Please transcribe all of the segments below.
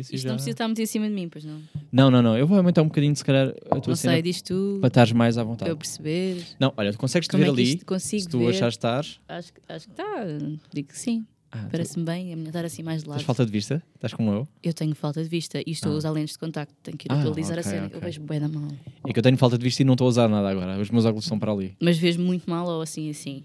Isto já- não precisa estar muito em cima de mim, pois não. Não, não, não. Eu vou aumentar um bocadinho, se calhar, a tua Não cena sei, diz tu, para estares mais à para vontade. eu perceber. Não, olha, tu consegues te Como ver é ali. consigo Se tu ver? achares estar. Acho, que- acho que está, digo que sim. Ah, tu- Parece-me bem, é melhor estar assim mais de lado. Tens falta de vista? Estás como eu? Eu tenho falta de vista e estou Ah. a usar lentes de contacto. Tenho que ir Ah, atualizar ok, a cena. ok. Eu vejo bem da mal. É que eu tenho falta de vista e não estou a usar nada agora. Os meus óculos estão para ali. Mas vejo muito mal ou assim, assim.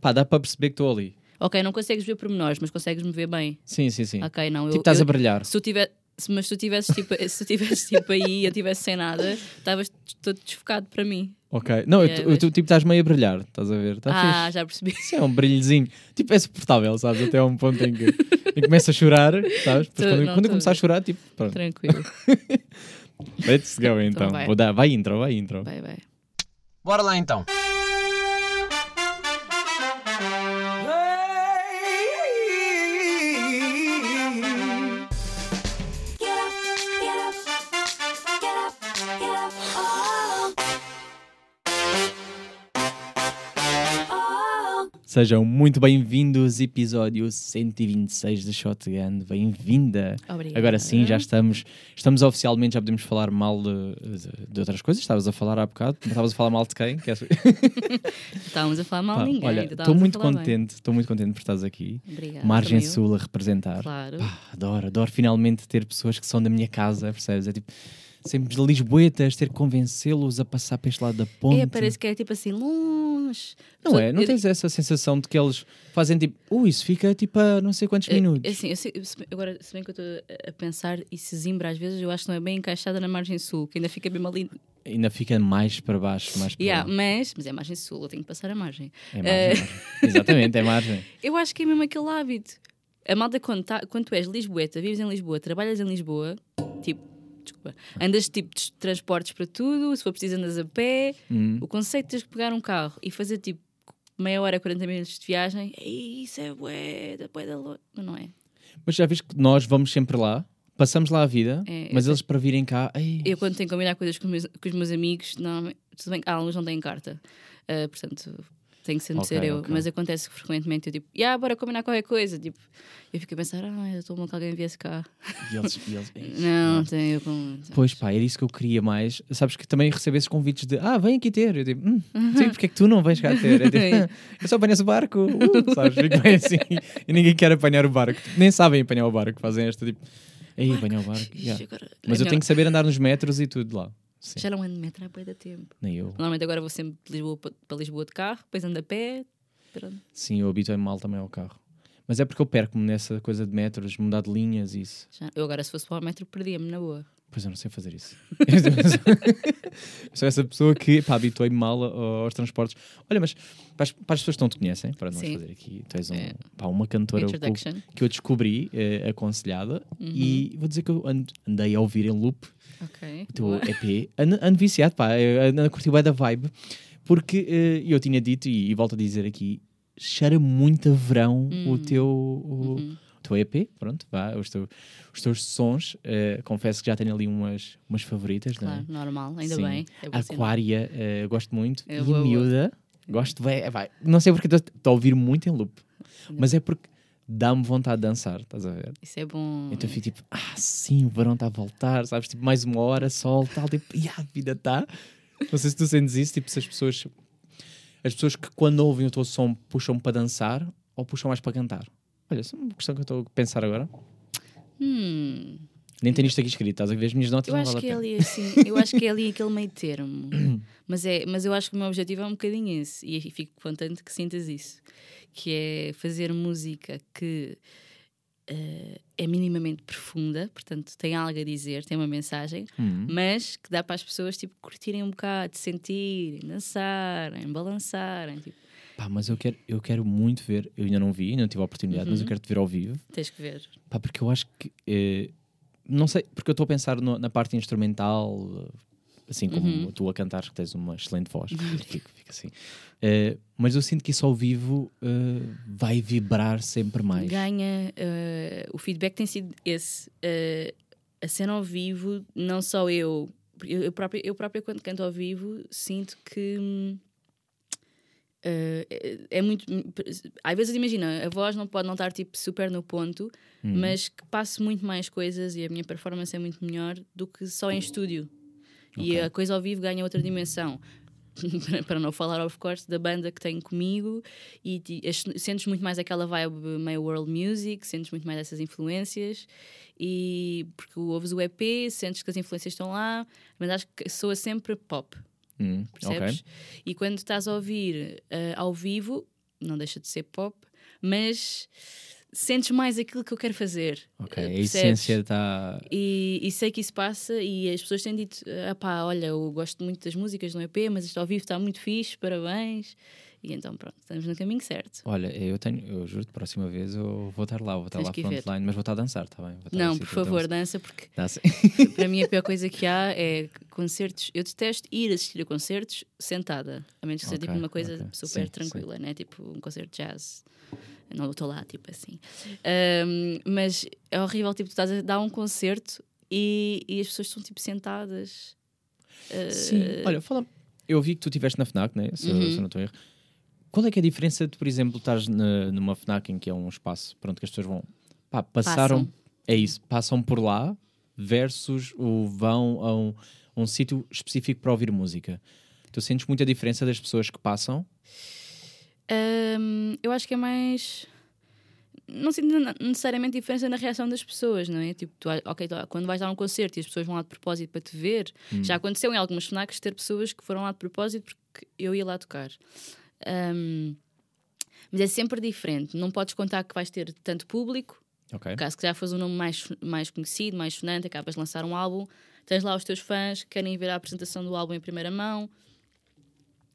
Pá, dá para perceber que estou ali. Ok, não consegues ver pormenores, mas consegues-me ver bem. Sim, sim, sim. Ok, não. Eu, tipo, estás eu- a brilhar. se tu tiver, se- mas se tu tivesses tipo, se tu tivesses tipo aí e eu estivesse sem nada, estavas todo desfocado para mim. Ok. Não, eu- É, tu- tu tipo estás meio a brilhar. Estás a ver? Está ah, fixe. já percebi. Isso é um brilhozinho. Tipo, é suportável, sabes? Até a um ponto em que, em que começa a chorar, sabes? Tô- quando, não, quando eu começar a chorar, tipo, pronto. Tranquilo. Let's go então. vai. Vou dar, vai intro, vai intro. Vai, vai. Bora lá então. Sejam muito bem-vindos, episódio 126 da Shotgun. Bem-vinda. Obrigada. Agora sim, já estamos, estamos oficialmente, já podemos falar mal de, de- de outras coisas. Estavas a falar há bocado, mas estavas a falar mal de quem? Queres- Estávamos a falar mal de ninguém. olha, estou muito contente, estou muito contente por estares aqui. Obrigada. Margem. Sul a representar. Claro. Pá, adoro, adoro finalmente ter pessoas que são da minha casa, percebes? É tipo, sempre de Lisboetas, ter que convencê-los a passar para este lado da ponte. É, parece que é tipo assim, longe. Não Só- é? Não eu- tens essa sensação de que eles fazem tipo, ui, isso fica tipo a não sei quantos É, minutos. é assim, sei- se- agora, se bem que eu estou a- pensar, e se Zimbra às vezes eu acho que não é bem encaixada na margem sul, que ainda fica mesmo ali. Ainda fica mais para baixo, mais para Yeah, mas, mas é margem sul, eu tenho que passar a margem. É margem, Eh, margem. Exatamente, é margem. Eu acho que é mesmo aquele hábito. A malta, quando, tá, quando tu és lisboeta, vives em Lisboa, trabalhas em Lisboa, tipo, desculpa, andas tipo de transportes para tudo, se for preciso andas a pé, Hum. o conceito de teres que pegar um carro e fazer tipo meia hora, 40 minutos de viagem, "Ei, isso é bué, da bué da lo-" Mas não é. Mas já viste que nós vamos sempre lá, passamos lá a vida, É, mas eles para virem cá, ei, Eu quando tenho que combinar coisas com os meus, com os meus amigos, normalmente, tudo bem que alguns não têm carta, Ah, portanto tem que sempre Ok, ser eu. ok. Mas acontece que frequentemente eu tipo, yeah, bora combinar qualquer coisa. Tipo, eu fico a pensar, ah, eu estou mal que alguém viesse cá. e eles, e eles Não, tem eu com. Pois pá, era isso que eu queria mais. Sabes que também recebo esses convites de ah, vem aqui ter. Eu digo, hum, sim, porque é que tu não vens cá ter? É tipo, "Ah, eu só apanhas o barco, uh", sabes? Fico bem assim. E ninguém quer apanhar o barco. Nem sabem apanhar o barco, fazem esta tipo, ei, apanhar o barco. Yeah. Mas eu Não, tenho que saber andar nos metros e tudo lá. Sim, Já não ando de metro há de tempo. nem eu. Normalmente agora vou sempre de Lisboa pa- para Lisboa de carro, depois ando a pé. Pronto. Sim, eu habituei-me mal também ao carro. Mas é porque eu perco-me nessa coisa de metros, mudar de linhas e isso. Já- Eu agora, se fosse para o metro, perdia-me na boa. Pois eu não sei fazer isso. Sou essa pessoa que pá, habituei-me mal aos transportes. Olha, mas para as, para as pessoas que não te conhecem, para nós Sim. fazer aqui, tu és um, É. pá, uma cantora que, eu descobri, eh, aconselhada, Uhum. e vou dizer que eu andei a ouvir em loop Ok. o teu boa. EP, ando, ando viciado, pá, eu ando a curtir bem da vibe, porque eh, eu tinha dito, e, e volto a dizer aqui, cheira muito a verão o Hum. teu. O, Uhum. Teu EP, pronto, vá, os, teu- os teus sons, eh, confesso que já tenho ali umas, umas favoritas, não é? Claro, normal, ainda Sim. bem. É. Aquária, eh, gosto muito. É e boa. miúda, gosto bem. é, vai, não sei porque estou a ouvir muito em loop, mas é porque dá-me vontade de dançar, estás a ver? Isso é bom. Então eu fico tipo, ah, sim, o verão está a voltar, sabes? Tipo, mais uma hora, sol, tal, tipo, e a vida está. Não sei se tu sentes isso, tipo, se as pessoas. As pessoas que quando ouvem o teu som puxam para dançar ou puxam mais para cantar. Olha, essa é uma questão que eu estou a pensar agora. Hum. Nem tenho isto aqui escrito, estás a ver as minhas notas? Eu não acho vale que é ali assim, eu acho que é ali aquele meio termo. mas, é, mas eu acho que o meu objetivo é um bocadinho esse. E fico contente que sintas isso. Que é fazer música que eh, é minimamente profunda, portanto tem algo a dizer, tem uma mensagem, Hum. mas que dá para as pessoas tipo, curtirem um bocado, sentirem, dançarem, balançarem. Tipo, Pá, mas eu quero, eu quero muito ver, eu ainda não vi, não tive a oportunidade, mas eu Uhum. quero te ver ao vivo. tens que ver. Pá, porque eu acho que. eh, não sei, porque eu estou a pensar no- na parte instrumental, assim como Uhum. tu a cantar, que tens uma excelente voz, fica, fica assim. Eh, mas eu sinto que isso ao vivo eh, vai vibrar sempre mais. Ganha. eh, o feedback tem sido esse. a cena ao vivo, não só eu. Eu, eu, própria, eu própria, quando canto ao vivo, sinto que. Hum, Uh, é, é muito. Às vezes, imagina, a voz não pode não estar tipo, super no ponto, mas que passe muito mais coisas e a minha performance é muito melhor do que só em estúdio. E Ok. a coisa ao vivo ganha outra dimensão. Para não falar, of course, da banda que tenho comigo, e as- sentes muito mais aquela vibe meio world music, sentes muito mais essas influências, e porque ouves o EP, sentes que as influências estão lá, mas acho que soa sempre pop Hum, percebes? ok. E quando estás a ouvir eh, ao vivo, não deixa de ser pop, mas sentes mais aquilo que eu quero fazer. Ok, eh, a percebes? essência está. E, e sei que isso passa e as pessoas têm dito, ah pá, olha, eu gosto muito das músicas no EP, mas isto ao vivo está muito fixe, parabéns. E então pronto, estamos no caminho certo. Olha, eu tenho, eu juro-te, próxima vez eu vou estar lá, vou estar Tens lá frontline, mas vou estar a dançar, está bem? Não, por favor, dança, porque sim. para mim a pior coisa que há é concertos. Eu detesto ir assistir a concertos sentada, a menos que seja tipo Ok, uma coisa ok. super Sim, tranquila, né? Tipo um concerto de jazz. Eu não estou lá, tipo assim. Ahm, mas é horrível, tipo, tu estás a dar um concerto e, e as pessoas estão tipo sentadas. Ah, Sim, olha, fala. Eu vi que tu estiveste na FNAC, né? Se, Uhum. se eu não estou a erro. Qual é que é a diferença de, por exemplo, na- numa FNAC em que é um espaço pronto, que as pessoas vão. Pá, passaram. Passam. É isso, passam por lá versus o vão a um, um sítio específico para ouvir música. Tu sentes muita diferença das pessoas que passam? Ahm, eu acho que é mais. Não sinto necessariamente diferença na reação das pessoas, não é? Tipo, tu, ok, tu- quando vais dar um concerto e as pessoas vão lá de propósito para te ver, já aconteceu em algumas FNACs ter pessoas que foram lá de propósito porque eu ia lá tocar. Ahm, mas é sempre diferente. Não podes contar que vais ter tanto público, Ok. caso que já fosse um nome mais, mais conhecido, mais sonante, acabas de lançar um álbum, tens lá os teus fãs que querem ver a apresentação do álbum em primeira mão,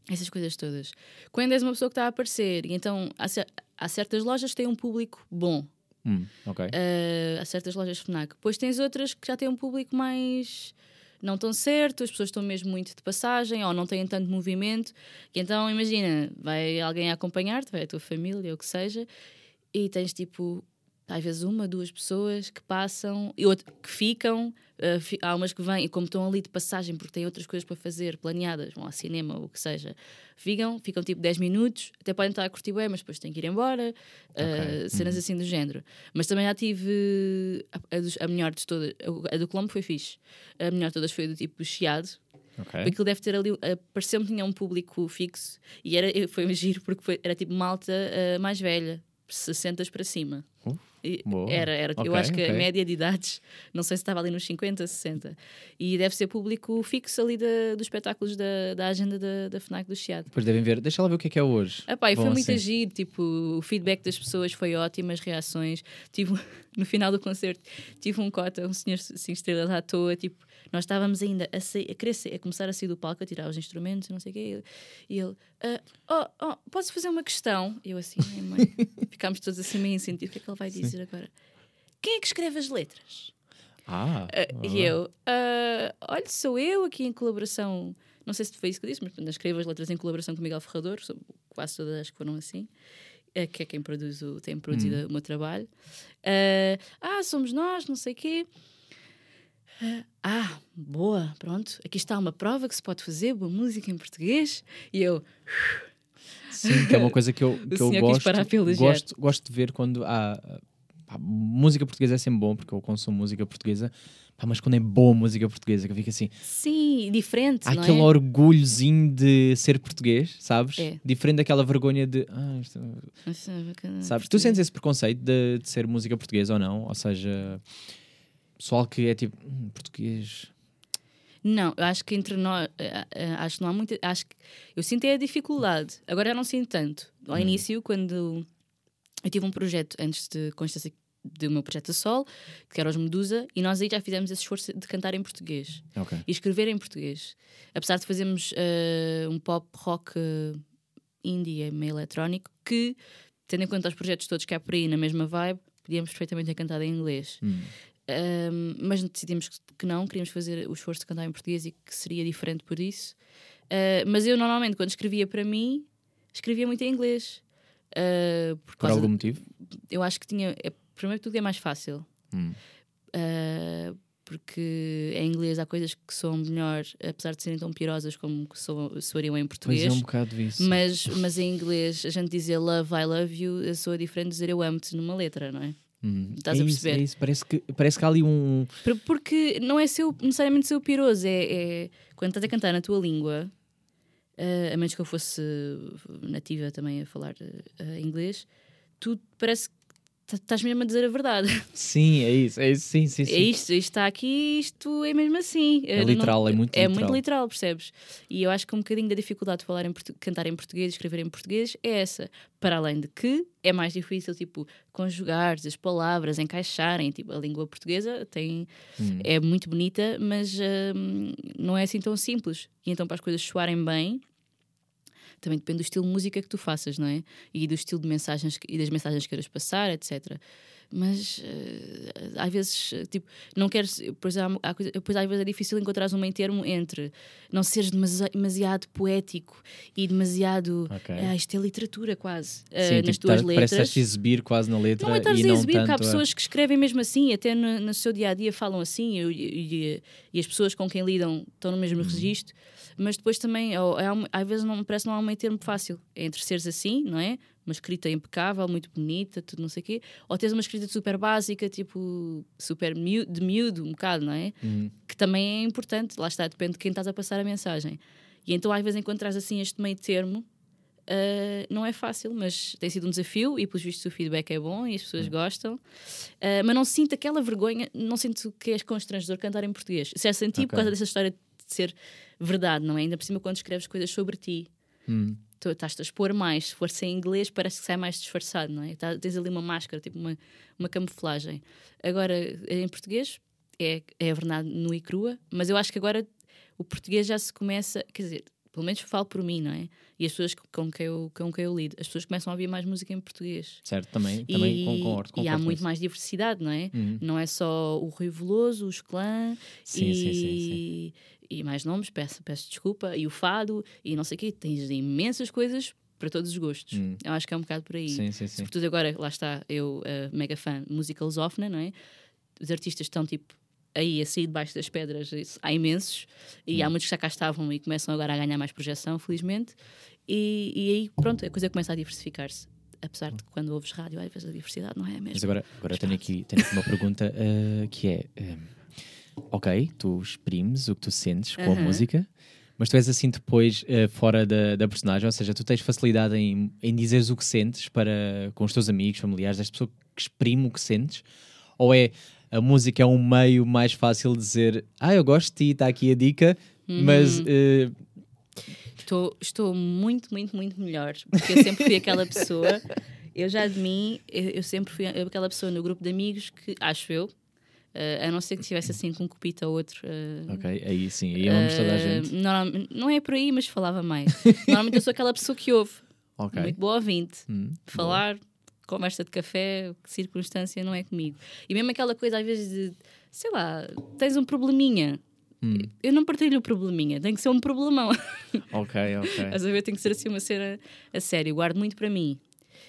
essas coisas todas. Quando és uma pessoa que está a aparecer, e então há, há certas lojas que têm um público bom, Hum, ok. uh, há certas lojas FNAC, depois tens outras que já têm um público mais. Não tão certo, as pessoas estão mesmo muito de passagem ou não têm tanto movimento. E então, imagina, vai alguém a acompanhar-te, vai a tua família, ou o que seja, e tens tipo, às vezes uma, duas pessoas que passam e outro, que ficam. uh, fi- há umas que vêm e, como estão ali de passagem porque têm outras coisas para fazer planeadas, vão ao cinema ou o que seja, ficam, ficam tipo 10 minutos, até podem estar a curtir bem, mas depois têm que ir embora, uh, cenas assim do género. Mas também já tive a, a dos- a melhor de todas, a do Colombo foi fixe, a melhor de todas foi do tipo Chiado, ok. porque aquilo deve ter ali, uh, pareceu-me que tinha um público fixo e era, foi um giro porque foi- era tipo malta uh, mais velha, 60 para cima. Uh. Era, era. eu Ok, acho que a ok. média de idades, não sei se estava ali nos 50, 60. E deve ser público fixo ali da, dos espetáculos da, da agenda da, da FNAC do Chiado. Depois devem ver. Deixa lá ver o que é que é hoje. Epá, e foi Vão muito assim. agir, tipo, o feedback das pessoas foi ótimo, as reações. Tive, no final do concerto, tive um cota, um senhor cinco estrelas à toa, tipo, nós estávamos ainda a, sair, a, querer sair- a começar a sair do palco, a tirar os instrumentos, não sei o quê, e ele, ah, oh, oh, posso fazer uma questão? Eu assim, "Ai, mãe, ficámos todos assim meio incentivo, o que é que ele vai dizer agora? Quem é que escreve as letras? Ah, Ah, E eu, ah, olha, sou eu aqui em colaboração. Não sei se foi isso que eu disse, mas escrevo as letras em colaboração com Miguel Ferrador, quase todas as que foram assim, eh, que é quem produz o, tem produzido o meu trabalho. Ah, ah, somos nós, não sei o quê. Ah, boa, pronto. Aqui está uma prova que se pode fazer, boa música em português. E eu, Sim, que é uma coisa que eu, que eu gosto, gosto. Gosto de ver quando há. pá, música portuguesa é sempre bom, porque eu consumo música portuguesa. Pá, mas quando é boa música portuguesa, que eu fico assim. sim, diferente, Há aquele é? orgulhozinho de ser português, sabes? É. Diferente daquela vergonha de. Ah, isto- sabes? Tu sentes esse preconceito de, de ser música portuguesa ou não? Ou seja, pessoal que é tipo. "Hum, português. Não, eu acho que entre nós, eh, eh, acho que não há muita, acho que eu sinto é a dificuldade. Agora eu não sinto tanto. Ao início, quando eu tive um projeto antes de constância do meu projeto a sol, que era os Medusa, e nós aí já fizemos esse esforço de cantar em português Ok. e escrever em português. Apesar de fazermos eh, um pop rock eh, indie, meio eletrónico, que, tendo em conta os projetos todos que há por aí na mesma vibe, podíamos perfeitamente ter cantado em inglês. Hum. Um, mas decidimos que não, queríamos fazer o esforço de cantar em português e que seria diferente por isso. Uh, mas eu normalmente, quando escrevia para mim, escrevia muito em inglês. Uh, por Por algum de- motivo? eu acho que tinha. É, primeiro que tudo é mais fácil. Hum. Uh, porque em inglês há coisas que soam melhor, apesar de serem tão pirosas como soam, soariam em Mas português. é um bocado isso. Mas, mas em inglês, a gente dizer love, I love you, soa diferente de dizer eu amo-te numa letra, não é? Hum, Estás é a isso, perceber? é isso. Parece, que, parece que há ali um. Por- Porque não é seu, necessariamente seu piroso, é, é quando estás a cantar na tua língua, eh, a menos que eu fosse nativa também a falar eh, inglês, tu parece que estás mesmo a dizer a verdade. Sim, é isso. É isso. Sim, sim, sim. É isto, isto está aqui, isto é mesmo assim. É Eh, não- literal, é muito É literal. muito literal, percebes? E eu acho que um bocadinho da dificuldade de falar em cantar em português, escrever em português, é essa. Para além de que é mais difícil, tipo, conjugar as palavras, encaixarem. Tipo, a língua portuguesa tem, Hum. é muito bonita, mas hum, não é assim tão simples. E então, para as coisas soarem bem, também depende do estilo de música que tu faças, não é? E do estilo de mensagens que- e das mensagens que queiras passar, etc. Mas eh, às vezes, eh, tipo, não queres. Pois, há, há coisa- pois às vezes é difícil encontrar um meio termo entre não seres demasi- demasiado poético e demasiado. Ok. Ah, isto é literatura quase. eh, Sim, nas tipo, tuas tá- letras. Parece exibir quase na letra Não é estás a exibir, tanto que há a- pessoas que escrevem mesmo assim, até no, no seu dia a dia falam assim, e, e- e as pessoas com quem lidam estão no mesmo registro, mas depois também, ó, há um- às vezes, não, parece que não há um meio termo fácil entre seres assim, não é? Uma escrita impecável, muito bonita, tudo não sei o quê, ou teres uma escrita super básica, tipo, super miú- de miúdo, um bocado, não é? Hum. Que também é importante, lá está, depende de quem estás a passar a mensagem. E então, às vezes, encontras assim este meio termo. Uh, não é fácil, mas tem sido um desafio e, pelos vistos, o feedback é bom e as pessoas gostam. Uh, mas não sinto aquela vergonha, não sinto que és constrangedor cantar em português. Se é senti por Ok. causa dessa história de ser verdade, não é? Ainda por cima, quando escreves coisas sobre ti, Hum. Tu estás-te a expor mais. Se for sem inglês, parece que sai mais disfarçado, não é? Tá- tens ali uma máscara, tipo uma, uma camuflagem. Agora, em português, é, é a verdade nua e crua, mas eu acho que agora o português já se começa, quer dizer, pelo menos falo por mim, não é? E as pessoas com quem eu, com quem eu lido, as pessoas começam a ouvir mais música em português. Certo, também, também e, concordo. e concordo há com muito mais diversidade, não é? Uhum. Não é só o Rui Veloso, os clã Sim, e, sim, sim, sim. E mais nomes, peço, peço desculpa, e o fado e não sei o quê. Tens imensas coisas para todos os gostos. Hum. Eu acho que é um bocado por aí. Sim, sim, sim. Sobretudo agora, lá está, eu, uh, mega fã, musical lusófona, não é? Os artistas estão tipo aí a sair debaixo das pedras, isso, há imensos, e Hum. há muitos que já cá estavam e começam agora a ganhar mais projeção, felizmente. E, e aí, pronto, a coisa começa a diversificar-se. Apesar de que quando ouves rádio, às vezes a diversidade não é a mesma. Mas agora, agora tenho, aqui, tenho aqui uma pergunta eh, que é: eh, ok, tu exprimes o que tu sentes com a música, mas tu és assim depois eh, fora da, da personagem, ou seja, tu tens facilidade em, em dizeres o que sentes para, com os teus amigos, familiares, és pessoa que exprime o que sentes, ou é a música é um meio mais fácil de dizer, ah, eu gosto de ti, está aqui a dica, mas Uhum. eh, Estou, estou muito, muito, muito melhor. Porque eu sempre fui aquela pessoa. Eu já de mim, eu, eu sempre fui aquela pessoa no grupo de amigos que, acho eu, eh, a não ser que estivesse assim com um copito ou outro. eh, ok, aí sim, aí amamos toda a eh, gente. normal- não é por aí, mas falava mais. Normalmente eu sou aquela pessoa que ouve. Muito boa ouvinte. Hum, Falar, conversa de café, que circunstância não é comigo. E mesmo aquela coisa, às vezes, de sei lá, tens um probleminha. Hum. Eu não partilho o probleminha, tem que ser um problemão. Ok, ok. A ver? Tem que ser assim uma cena a sério. Guardo muito para mim.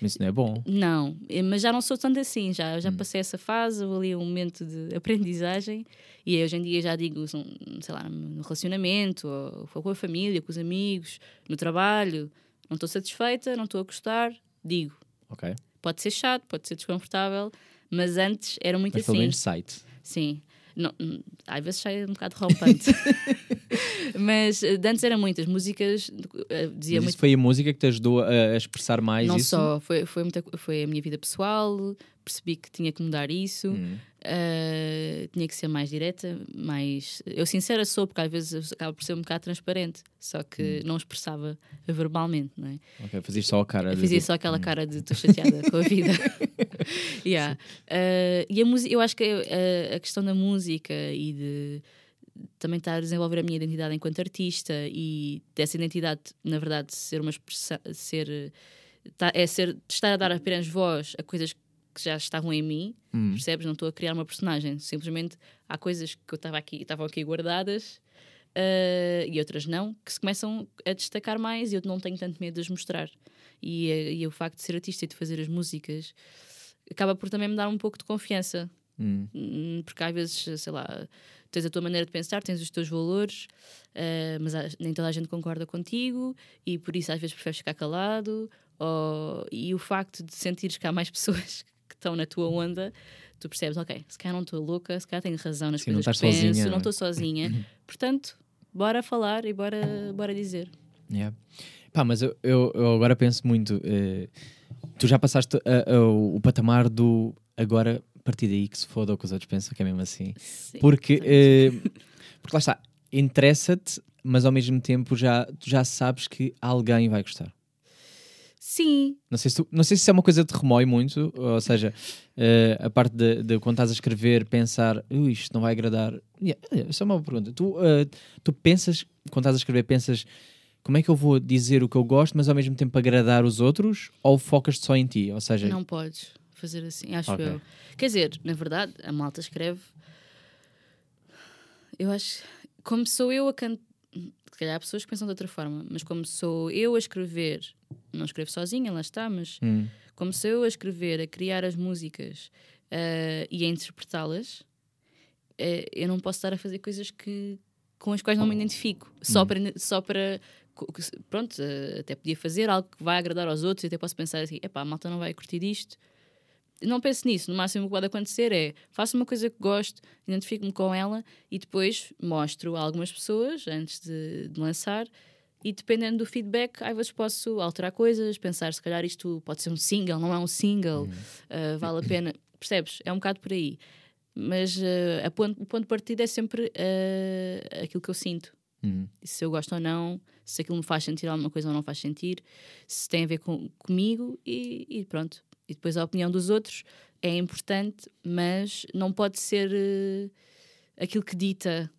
Mas isso não é bom. Não, mas já não sou tanto assim. Já, Hum. já passei essa fase, houve ali um momento de aprendizagem. E hoje em dia já digo, sei lá, no relacionamento, ou com a família, com os amigos, no trabalho. Não estou satisfeita, não estou a gostar. Digo. Ok. Pode ser chato, pode ser desconfortável, mas antes era muito Mas pelo assim. menos site. Sim. Não, hum, às vezes sai um bocado rompante. mas eh, antes era muitas músicas, eh, dizia Mas muito foi a música que te ajudou a, expressar mais não isso? só, foi, foi, muita, foi a minha vida pessoal, percebi que tinha que mudar isso, Hum. uh, tinha que ser mais direta, mais. Eu sincera sou, porque às vezes acaba por ser um bocado transparente, só que Hum. não expressava verbalmente, não é? Ok, fazias só a cara. Eu de fazia tipo, só aquela cara de estou chateada com a vida. Yeah. Uh, e a música, eu acho que a, a questão da música e de também estar a desenvolver a minha identidade enquanto artista e dessa identidade, na verdade, ser uma expressão, ser, eh, tá- é ser, estar a dar apenas voz a coisas que já estavam em mim, Hum. percebes? Não estou a criar uma personagem, simplesmente há coisas que eu estava aqui, estavam aqui guardadas eh, e outras não, que se começam a destacar mais e eu não tenho tanto medo de as mostrar. E, eh, e o facto de ser artista e de fazer as músicas acaba por também me dar um pouco de confiança. Hum. Hum, Porque às vezes, sei lá, tens a tua maneira de pensar, tens os teus valores, eh, mas há- nem toda a gente concorda contigo e por isso às vezes preferes ficar calado. Ou, e o facto de sentires que há mais pessoas estão na tua onda, tu percebes, ok, se calhar não estou louca, se calhar tenho razão nas Sim, não coisas estás que penso, sozinha, não não é? estou sozinha. Portanto, bora falar e bora, bora dizer. Yeah. Pá, mas eu, eu, eu agora penso muito. eh, tu já passaste a- a- o, patamar do agora, a partir daí que se foda o que os outros pensam, que é mesmo assim. Sim, Porque, eh, porque lá está, interessa-te, mas ao mesmo tempo já, tu já sabes que alguém vai gostar. Sim, Não sei, se tu- não sei se isso é uma coisa que te remói muito, ou seja, eh, a parte de, de quando estás a escrever, pensar, "Ui, isto não vai agradar. Yeah, yeah, isso é uma boa pergunta. Tu, eh, tu pensas, quando estás a escrever, pensas como é que eu vou dizer o que eu gosto, mas ao mesmo tempo agradar os outros, ou focas-te só em ti? Ou seja, não podes fazer assim, acho Ok. eu. Quer dizer, na verdade, a malta escreve. Eu acho. Como sou eu a cantar. Se calhar há pessoas que pensam de outra forma, mas como sou eu a escrever, não escrevo sozinha, lá está, mas hum, sou eu a escrever, a criar as músicas eh, e a interpretá-las, eh, eu não posso estar a fazer coisas que, com as quais não me identifico. Só para. Só para pronto, eh, até podia fazer algo que vai agradar aos outros e até posso pensar assim: epá, a malta não vai curtir isto. Não penso nisso, no máximo o que pode acontecer é faço uma coisa que gosto, identifico-me com ela e depois mostro a algumas pessoas antes de, de lançar e dependendo do feedback, às vezes posso alterar coisas, pensar se calhar isto pode ser um single, não é um single, uh, vale a pena, percebes? É um bocado por aí. Mas uh, a ponto- o ponto de partida é sempre uh, aquilo que eu sinto. hum, Se eu gosto ou não, se aquilo me faz sentir alguma coisa ou não faz sentir, se tem a ver com, comigo e, e pronto. E depois a opinião dos outros é importante, mas não pode ser uh, aquilo que dita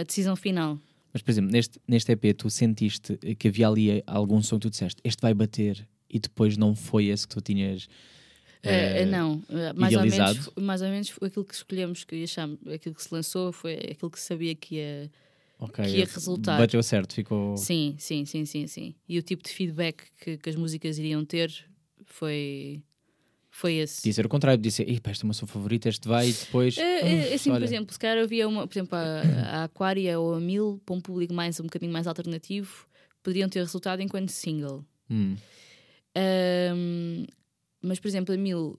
a decisão final. Mas, por exemplo, neste, neste EP, tu sentiste que havia ali algum som que tu disseste, este vai bater, e depois não foi esse que tu tinhas. Eh, não, mais ou, menos, mais ou menos aquilo que escolhemos, que achamos, aquilo que se lançou foi aquilo que sabia que ia. ok, que ia resultar. Bateu certo, ficou. Sim, sim, sim, sim, sim. E o tipo de feedback que, que as músicas iriam ter foi, foi esse. Podia ser o contrário, podia ser, "Epá, este é o meu favorito, este vai, e depois. "Uf, assim, por olha." exemplo, se calhar havia uma, por exemplo, a, a Aquaria ou a Mil, para um público mais, um bocadinho mais alternativo, poderiam ter resultado enquanto single. Hum, Ahm, mas, por exemplo, a Mil,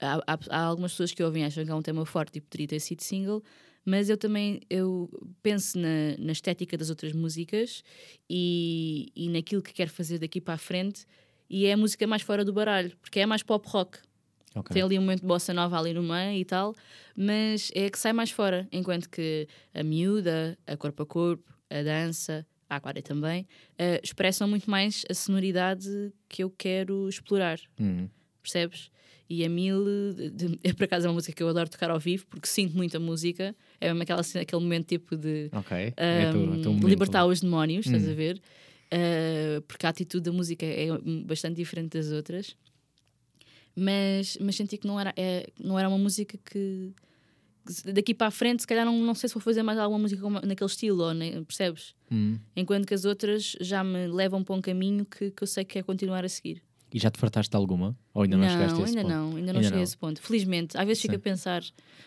há, há- há algumas pessoas que ouvem e acham que é um tema forte e poderia ter sido single, mas eu também eu penso na, na estética das outras músicas e, e naquilo que quero fazer daqui para a frente, e é a música mais fora do baralho, porque é mais pop rock. ok. Tem ali um momento de bossa nova ali no meio e tal, mas é que sai mais fora. Enquanto que a miúda, a corpo a corpo, a dança, a aquária também, eh, expressam muito mais a sonoridade que eu quero explorar, Hum, percebes? E a Mil, é por acaso é uma música que eu adoro tocar ao vivo, porque sinto muito a música. É mesmo aquela, aquele momento tipo de ok. é tu, um, teu momento. libertar os demónios, estás Hum. a ver? Uh, porque a atitude da música é bastante diferente das outras. Mas, mas senti que não era, é, não era uma música que, daqui para a frente, se calhar não, não sei se vou fazer mais alguma música como- naquele estilo, ou nem- percebes? Hum. Enquanto que as outras já me levam para um caminho que, que eu sei que é continuar a seguir. E já te fartaste de alguma? Ou ainda não, chegaste a esse ainda ponto? não, ainda não Ainda cheguei não. a esse ponto. Felizmente, às vezes fico Sim. a pensar,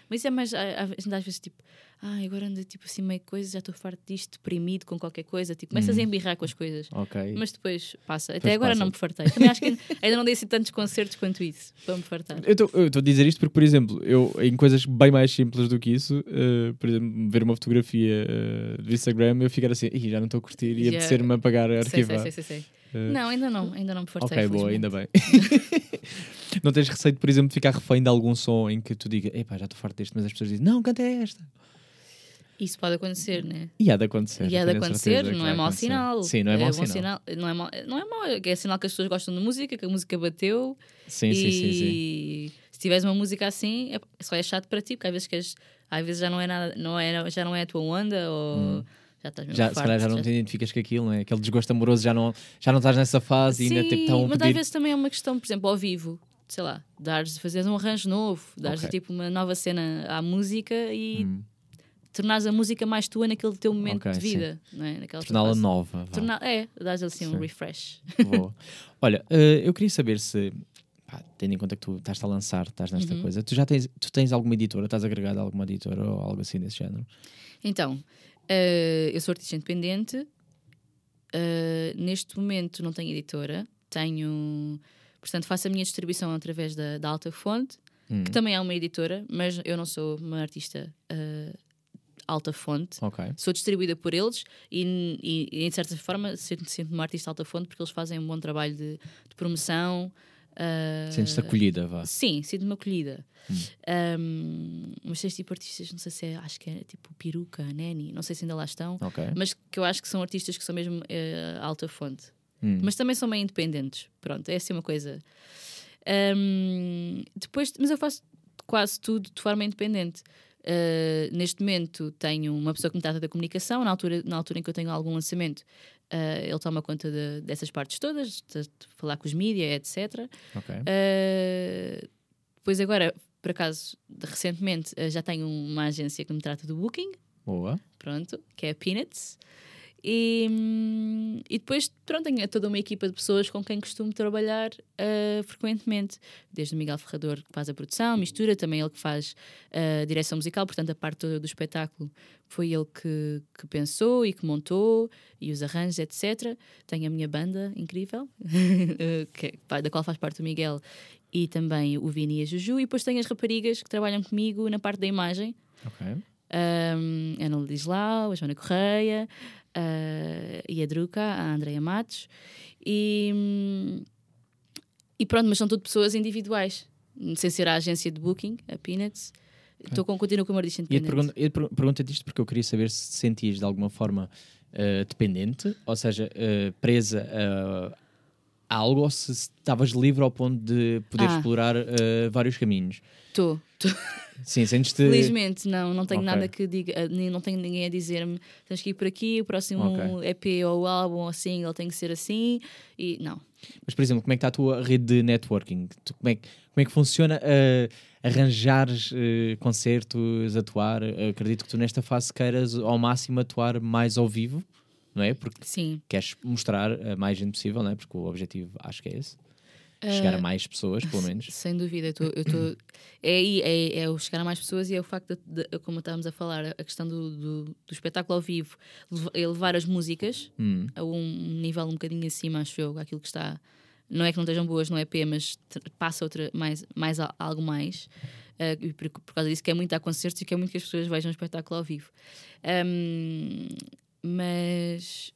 mas isso é mais, às vezes tipo, ai, agora ando tipo assim meio coisa, já estou farto disto, deprimido com qualquer coisa, tipo, começas a embirrar com as coisas. Ok. Mas depois passa. Até Depois agora passa. não me fartei. Também acho que ainda não dei assim tantos concertos quanto isso, para me fartar. Eu estou a dizer isto porque, por exemplo, eu em coisas bem mais simples do que isso, eh, por exemplo, ver uma fotografia eh, do Instagram, eu ficar assim, "Ih, já não estou a curtir e Já- apetecer-me apagar, Sei, arquivar. sei, sei, sei, sei. Eh, Não, ainda não, ainda não me fartei. ok, boa, ainda bem. não tens receio, por exemplo, de ficar refém de algum som em que tu digas, epá, já estou farto deste, mas as pessoas dizem, não, canta esta. Isso pode acontecer, né? E há de acontecer. E há de acontecer, não é mau sinal. Sim, não é, mau bom sinal. Não é mau, não é mau, é sinal que as pessoas gostam de música, que a música bateu. Sim, e sim, sim, sim. se tiveres uma música assim, é, só é chato para ti, porque às vezes, queres, às vezes já, não é nada, não é, já não é a tua onda ou já estás mesmo Hum. Já, farto, calhar já não te identificas com aquilo, não é? Aquele desgosto amoroso já não, já não estás nessa fase e ainda tipo, estão mas às pedir. vezes também é uma questão, por exemplo, ao vivo, sei lá, dares, fazeres um arranjo novo, dares Ok. tipo uma nova cena à música e Hum, tornares a música mais tua naquele teu momento Ok, de sim. vida, não é? Torná-la nova. vá. Tornar, é, dares assim um Sim. refresh. Boa. Olha, eh, eu queria saber se pá, tendo em conta que tu estás a lançar, estás nesta Uhum. coisa, tu já tens, tu tens alguma editora, estás agregado a alguma editora ou algo assim desse género? Então, eh, eu sou artista independente. eh, neste momento não tenho editora. Tenho. Portanto, faço a minha distribuição através da, da Alta Fonte, Hum, que também é uma editora, mas eu não sou uma artista eh, alta fonte. Ok. Sou distribuída por eles e, e, e, de certa forma sinto- sinto-me uma artista alta fonte porque eles fazem um bom trabalho de, de promoção. eh, Sentes-te acolhida, vá. Sim, sinto-me acolhida. Um, mas tens tipo artistas, não sei se é, acho que é tipo Peruca, Neni, não sei se ainda lá estão, Ok. mas que eu acho que são artistas que são mesmo eh, alta fonte. Hum. Mas também são meio independentes. Pronto, é assim uma coisa. Um, depois, mas eu faço quase tudo de forma independente. Uh, neste momento tenho uma pessoa que me trata da comunicação, na altura, na altura em que eu tenho algum lançamento, uh, ele toma conta de- dessas partes todas, de, de falar com os mídias, etc. Ok. Uh, depois agora, por acaso, recentemente, já tenho uma agência que me trata do booking, Boa. pronto, que é a Peanuts. E, e depois, pronto, tenho toda uma equipa de pessoas com quem costumo trabalhar uh, frequentemente. Desde o Miguel Ferrador, que faz a produção, mistura, também ele que faz a direção musical, portanto, a parte toda do espetáculo foi ele que, que pensou e que montou, e os arranjos, etc. Tenho a minha banda incrível, eh, que, é- da qual faz parte o Miguel e também o Vini e a Juju, e depois tenho as raparigas que trabalham comigo na parte da imagem, Ok. um, Ana Ladislau, a Joana Correia uh, e a Druca, a Andrea Matos. E, e pronto, mas são tudo pessoas individuais, sem ser a agência de booking, a Peanuts. Estou com, continuo com uma artista E eu independente. pergunto, eu te per- pergunto-te isto porque eu queria saber se sentias de alguma forma eh, dependente, ou seja, eh, presa a algo, ou se estavas livre ao ponto de poder Ah. explorar eh, vários caminhos. Estou. Sim, sentes-te. Felizmente, não, não tenho Ok. nada que diga, eh, não tenho ninguém a dizer-me tens que ir por aqui, o próximo Ok. EP ou álbum ou single tem que ser assim. E não. Mas, por exemplo, como é que está a tua rede de networking? Como, é, que- como é que funciona arranjares eh, concertos, atuar? Acredito que tu nesta fase queiras ao máximo atuar mais ao vivo, não é? Porque Sim. queres mostrar a mais gente possível, não é? Porque o objetivo acho que é esse. Chegar a mais pessoas, pelo menos. Sem dúvida, eu tô, eu tô, é é, é o chegar a mais pessoas e é o facto de, de- como estávamos a falar, a questão do, do, do espetáculo ao vivo, lev- é as músicas Hum. a um nível um bocadinho acima, acho eu, aquilo que está. Não é que não estejam boas no EP, mas t- passa outra, mais, mais algo mais. Ah, e por, por causa disso, que é muito a concertos e que é muito que as pessoas vejam um espetáculo ao vivo. Ahm, mas.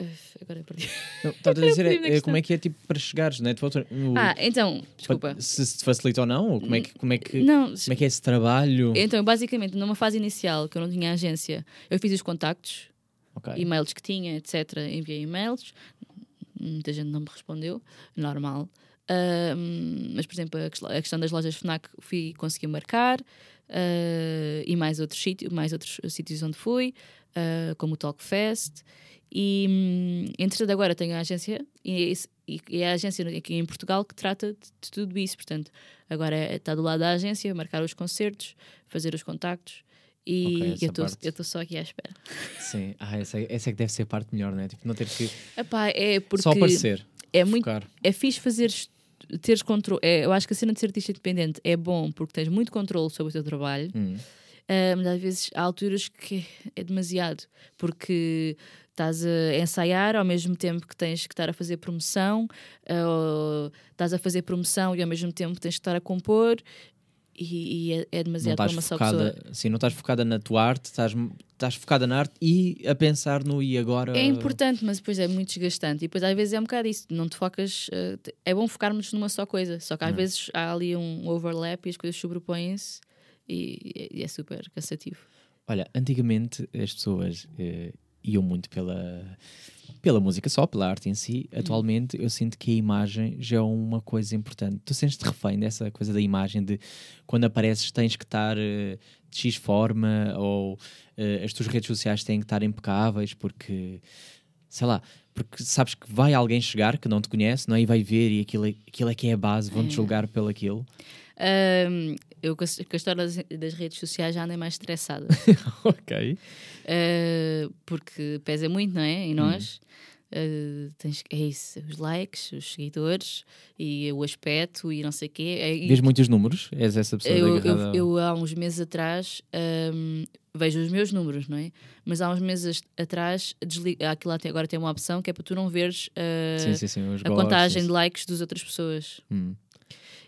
Uf, agora perdi. Estava a dizer é, é, como é que é tipo para chegares, networking? O- Ah, então, desculpa. Se se te facilita ou não? Ou como é que, como é que, Não, como é, que é esse trabalho? Então, basicamente, numa fase inicial que eu não tinha agência, eu fiz os contactos, Ok. e-mails que tinha, etc. Enviei e-mails, muita gente não me respondeu, normal. Ahm, mas, por exemplo, a ques- a questão das lojas FNAC fui, consegui marcar ah, e mais outros sítios, mais outros sítios onde fui, ah, como o Talk Fest. E hum, entretanto, agora tenho a agência e, esse- e- é a agência aqui em Portugal que trata de, de tudo isso. Portanto, agora é- está do lado da agência, marcar os concertos, fazer os contactos. E Ok, essa eu estou- só aqui à espera. Sim, ah, essa, é- essa é que deve ser a parte melhor, né? Tipo, não ter que Epá, é porque só aparecer. é muito focar. é fixe fazeres teres controle. É, eu acho que a cena de ser artista independente é bom porque tens muito controle sobre o teu trabalho, Hum. Ah, mas às vezes há alturas que é demasiado, porque estás a ensaiar ao mesmo tempo que tens que estar a fazer promoção, ah, estás a fazer promoção e ao mesmo tempo tens que estar a compor. E, e é, é Não demasiado para uma só pessoa. sim, não estás focada na tua arte, estás, estás focada na arte e a pensar no e agora. É importante, mas depois é muito desgastante. E depois às vezes é um bocado isso, não te focas. te- é bom focarmos numa só coisa, só que às vezes há ali um overlap e as coisas sobrepõem-se e, e é super cansativo. Olha, antigamente as pessoas eh, iam muito pela, pela música só, pela arte em si. Uhum. Atualmente eu sinto que a imagem já é uma coisa importante. Tu sentes-te refém dessa coisa da imagem de quando apareces tens que estar eh, de X forma ou eh, as tuas redes sociais têm que estar impecáveis porque, sei lá, porque sabes que vai alguém chegar que não te conhece, não é? E vai ver e aquilo, é- aquilo é que é a base, vão-te julgar pelo aquilo. Ahm, eu com a, história das, redes sociais já andei mais estressada. ok. Uh, porque pesa muito, não é? Em nós. Uh, tens, é isso, os likes, os seguidores e o aspecto e não sei o quê. É- e Vês muitos números? És essa pessoa eu, eu, ao- eu, há uns meses atrás hum, vejo os meus números, não é? Mas há uns meses atrás desli- aquilo agora tem uma opção que é para tu não veres uh, Sim, sim, sim. A contagem de likes das outras pessoas. Hum.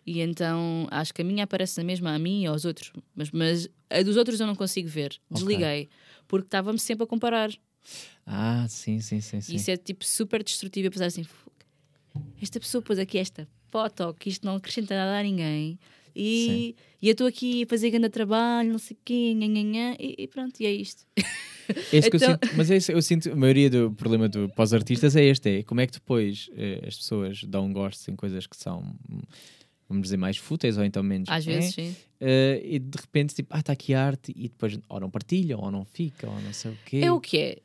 E então acho que a minha aparece na mesma a mim e aos outros. Mas, mas a dos outros eu não consigo ver. Desliguei. Porque estava-me sempre a comparar. Ah, sim, sim, sim. sim. E isso é tipo super destrutivo. Eu pensar assim: "Fu- esta pessoa pôs aqui esta foto que isto não acrescenta nada a ninguém. E, e eu estou aqui a fazer grande trabalho, não sei o quê, nha, nha, nha, e, e pronto, e é isto. É Então- sinto, mas é isso, eu sinto, a maioria do problema do, para os artistas é este, é como é que depois eh, as pessoas dão gosto em coisas que são, vamos dizer, mais fúteis ou então menos. Às é, vezes, sim. eh, e de repente, tipo, ah, está aqui arte e depois ou não partilham, ou não fica, ou não sei o quê. É o que é.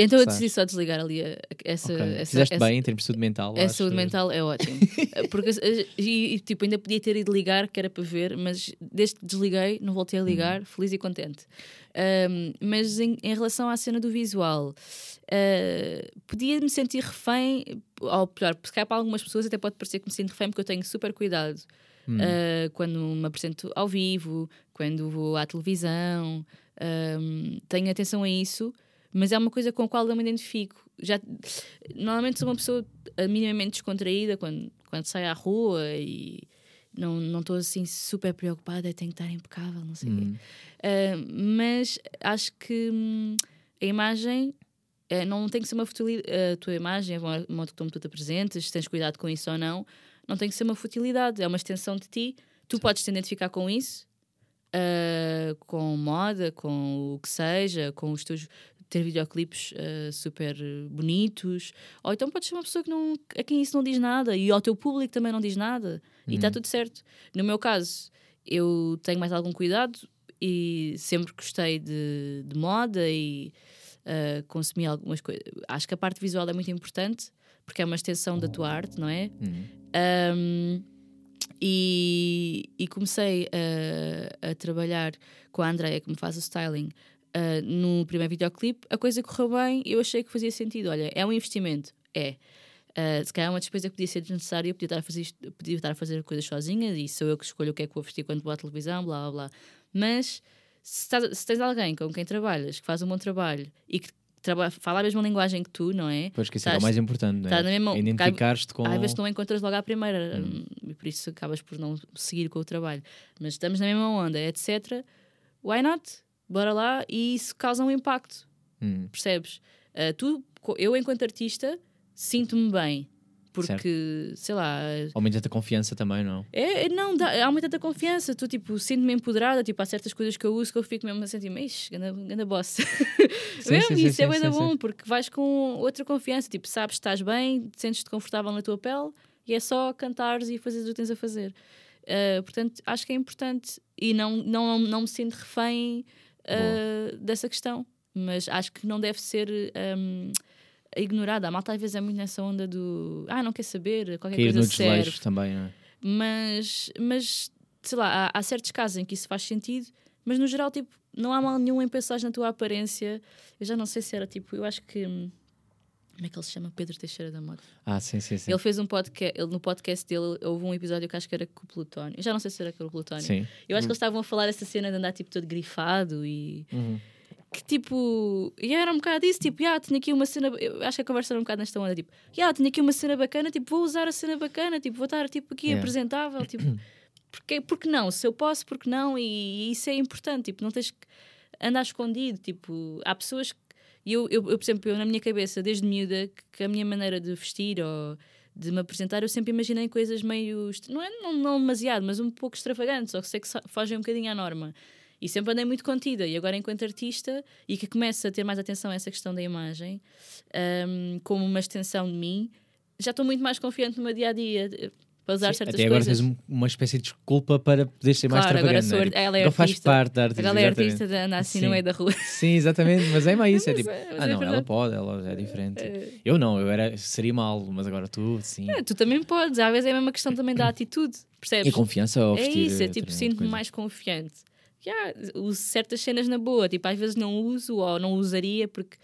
Então eu decidi só desligar ali a- essa, Ok. essa, Fizeste essa, bem em termos de saúde mental. A saúde mental é ótimo. Porque, eh, e, e, tipo, ainda podia ter ido ligar, que era para ver, mas desde que desliguei, não voltei a ligar, feliz e contente. Ahm, mas em, em relação à cena do visual, ah, podia-me sentir refém, ou pior, se calhar para algumas pessoas até pode parecer que me sinto refém, porque eu tenho super cuidado. ah, quando me apresento ao vivo, quando vou à televisão, tenho atenção a isso, mas é uma coisa com a qual eu me identifico. Já, normalmente sou uma pessoa ah, minimamente descontraída quando, quando saio à rua e não não estou assim super preocupada, tenho que estar impecável, não sei o quê. Hum. Uh, mas acho que hum, a imagem eh, não tem que ser uma futilidade. A tua imagem, a mo- modo como tu te apresentas, se tens cuidado com isso ou não, não tem que ser uma futilidade, é uma extensão de ti. Tu podes te identificar com isso, com moda, com o que seja, com os teus. Ter videoclipes uh, super bonitos, ou então podes ser uma pessoa que não, a quem isso não diz nada e ao teu público também não diz nada, e está tudo certo. No meu caso, eu tenho mais algum cuidado e sempre gostei de, de moda e uh, consumi algumas coisas. Acho que a parte visual é muito importante porque é uma extensão da tua arte, não é? Um, e, e comecei a, a trabalhar com a Andrea, que me faz o styling, uh, no primeiro videoclipe. A coisa correu bem, eu achei que fazia sentido. Olha, é um investimento? É. Uh, se calhar é uma despesa que podia ser desnecessária, eu podia estar a fazer, podia estar a fazer coisas sozinha e sou eu que escolho o que é que vou vestir quando vou à televisão, blá blá blá. Mas se, estás- se tens alguém com quem trabalhas, que faz um bom trabalho e que traba- fala a mesma linguagem que tu, não é? Pois que isso é o mais importante, né? tá na mesma- Identificar-te com. Às vezes não encontras logo à primeira hum, e por isso acabas por não seguir com o trabalho. Mas estamos na mesma onda, etc. Why not? Bora lá e isso causa um impacto, Hum. percebes? Ah, tu, eu, enquanto artista, sinto-me bem. Porque, sei lá, Aumenta a confiança também, não? é, é- não, dá, há muita confiança. Tu, tipo, sinto-me empoderada. Tipo, há certas coisas que eu uso que eu fico mesmo a sentir, mas ganda, ganda boss. Sim, mesmo, sim, sim, isso é sim, bem da sim, bom, porque vais com outra confiança. Tipo, sabes que estás bem, sentes-te confortável na tua pele e é só cantares e fazeres o que tens a fazer. Ah, portanto, acho que é importante e não, não, não me sinto refém ah, dessa questão. Mas acho que não deve ser ahm, ignorada. A malta às vezes é muito nessa onda do ah, não quer saber, qualquer Cair coisa serve também, é? mas, mas sei lá, há, há certos casos em que isso faz sentido, mas no geral, tipo, não há mal nenhum em pensar na tua aparência. Eu já não sei se era tipo, eu acho que. Hum, Como é que ele se chama? Pedro Teixeira da Mota. Ah, sim, sim, sim. Ele fez um podcast, ele, no podcast dele houve um episódio que acho que era com o Plutónio. Eu já não sei se era com o Plutónio. Sim. Eu acho que eles estavam a falar essa cena de andar tipo todo grifado e. Uhum. Que tipo, e era um bocado isso, tipo, ah, tinha aqui uma cena. Eu acho que a conversa era um bocado nesta onda, tipo, ah, tinha aqui uma cena bacana, tipo, vou usar a cena bacana, tipo, vou estar tipo, aqui Yeah. apresentável, tipo, porque, porque não? Se eu posso, porque não? E, isso é importante, tipo, não tens que andar escondido, tipo, há pessoas que. E Eu, eu, eu, por exemplo, eu na minha cabeça, desde miúda, que, a minha maneira de vestir ou de me apresentar, eu sempre imaginei coisas meio. Não é não, não demasiado, mas um pouco extravagantes, ou que sei que fogem um bocadinho à norma. E sempre andei muito contida. E agora, enquanto artista, e que começo a ter mais atenção a essa questão da imagem, hum, como uma extensão de mim, já estou muito mais confiante no meu dia a dia para usar Sim, certas Até agora coisas. tens um- uma espécie de desculpa para poder ser mais Claro, agora extravagante. sou não é? Tipo, ela é agora faz artista. parte da artista. Agora é artista de andar assim Sim. no meio da rua. Sim, exatamente, mas é mais isso. É tipo, é- ah, é não, ela verdade. pode, ela é diferente. Eu não, eu era, seria mal, mas agora tu, sim. É, tu também podes, às vezes é a mesma questão também da atitude, percebes? E confiança ao É vestir. isso, é eh, tipo, sinto-me mais confiante. Já, uso certas cenas na boa, tipo, às vezes não uso ou não usaria porque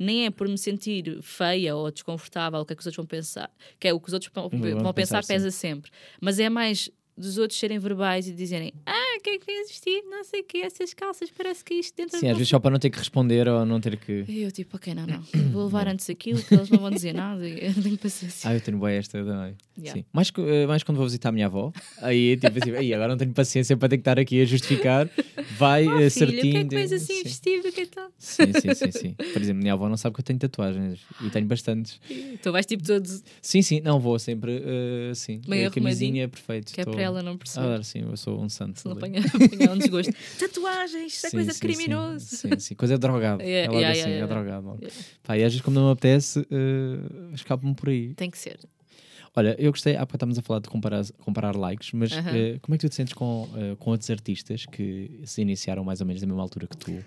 nem é por me sentir feia ou desconfortável, o que é que os outros vão pensar, que é o que os outros vão, Vão pensar, pensar, pesa sempre. Mas é mais dos outros serem verbais e dizerem ah, o que é que fez vestir? Não sei o que, essas calças, parece que isto dentro Sim, às vezes só para não ter que responder ou não ter que. E eu tipo, ok, não, não, vou levar antes aquilo, que eles não vão dizer nada, eu não tenho paciência. Ah, eu tenho boa esta também. Yeah. Sim. Mais, eh, mais quando vou visitar a minha avó, aí tipo assim, "Ei, agora não tenho paciência para ter que estar aqui a justificar. Vai Oh, eh, filha, o que certinho. é que vens assim sim. vestido? O que é que tal? Sim, sim, sim, sim. Por exemplo, minha avó não sabe que eu tenho tatuagens e tenho bastantes. Tu vais tipo todo, Sim, sim, não vou sempre assim. sim. Meio a camisinha perfeito. que é para ela não. Ah, sim, eu sou um santo. Se não apanhar, apanhar um desgosto. Tatuagens, isso é coisa sim, criminoso. Sim, sim, coisa de drogado. Yeah, é logo yeah, assim, yeah, é logo. Yeah. Pá, e às vezes, como não me apetece, uh, escapo-me por aí. Tem que ser. Olha, eu gostei, há pouco estávamos a falar de comparar, comparar likes, mas Aham. eh, como é que tu te sentes com, eh, com outros artistas que se iniciaram mais ou menos na mesma altura que tu?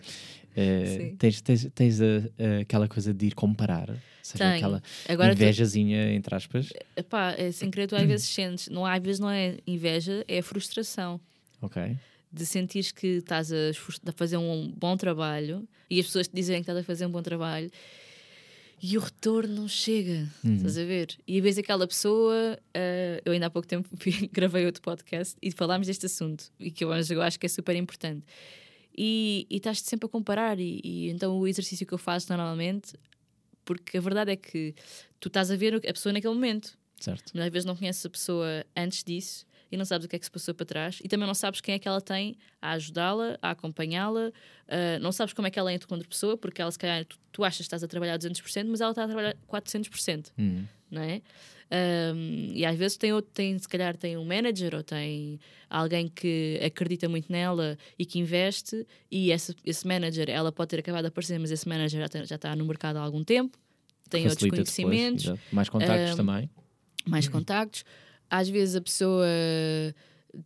Sim. tens tens, tens a- a- aquela coisa de ir comparar, ou seja, Tenho. aquela Agora, tu, invejazinha, entre aspas. epá, é, sem querer, tu às vezes sentes, não, às vezes não é inveja, é frustração. Ok. De sentires que estás a, a fazer um bom trabalho e as pessoas te dizem que estás a fazer um bom trabalho e o retorno não chega. Uhum. Estás a ver? E às vezes aquela pessoa, ah, eu ainda há pouco tempo gravei outro podcast e falámos deste assunto e que eu acho que é super importante. E, e estás-te sempre a comparar, e, e então o exercício que eu faço normalmente, porque a verdade é que tu estás a ver a pessoa naquele momento, Certo. mas às vezes não conheces a pessoa antes disso e não sabes o que é que se passou para trás e também não sabes quem é que ela tem a ajudá-la, a acompanhá-la, ah, não sabes como é que ela entra contra pessoa, porque ela se calhar tu, tu achas que estás a trabalhar 200%, mas ela está a trabalhar 400%, Hum. não é? Ahm, e às vezes tem, outro, tem, se calhar tem um manager ou tem alguém que acredita muito nela e que investe, e esse, esse manager, ela pode ter acabado de aparecer, mas esse manager já, tem- já está no mercado há algum tempo, tem outros Facilita depois, conhecimentos, exato. mais contactos Ahm, também. mais contactos. Às vezes a pessoa,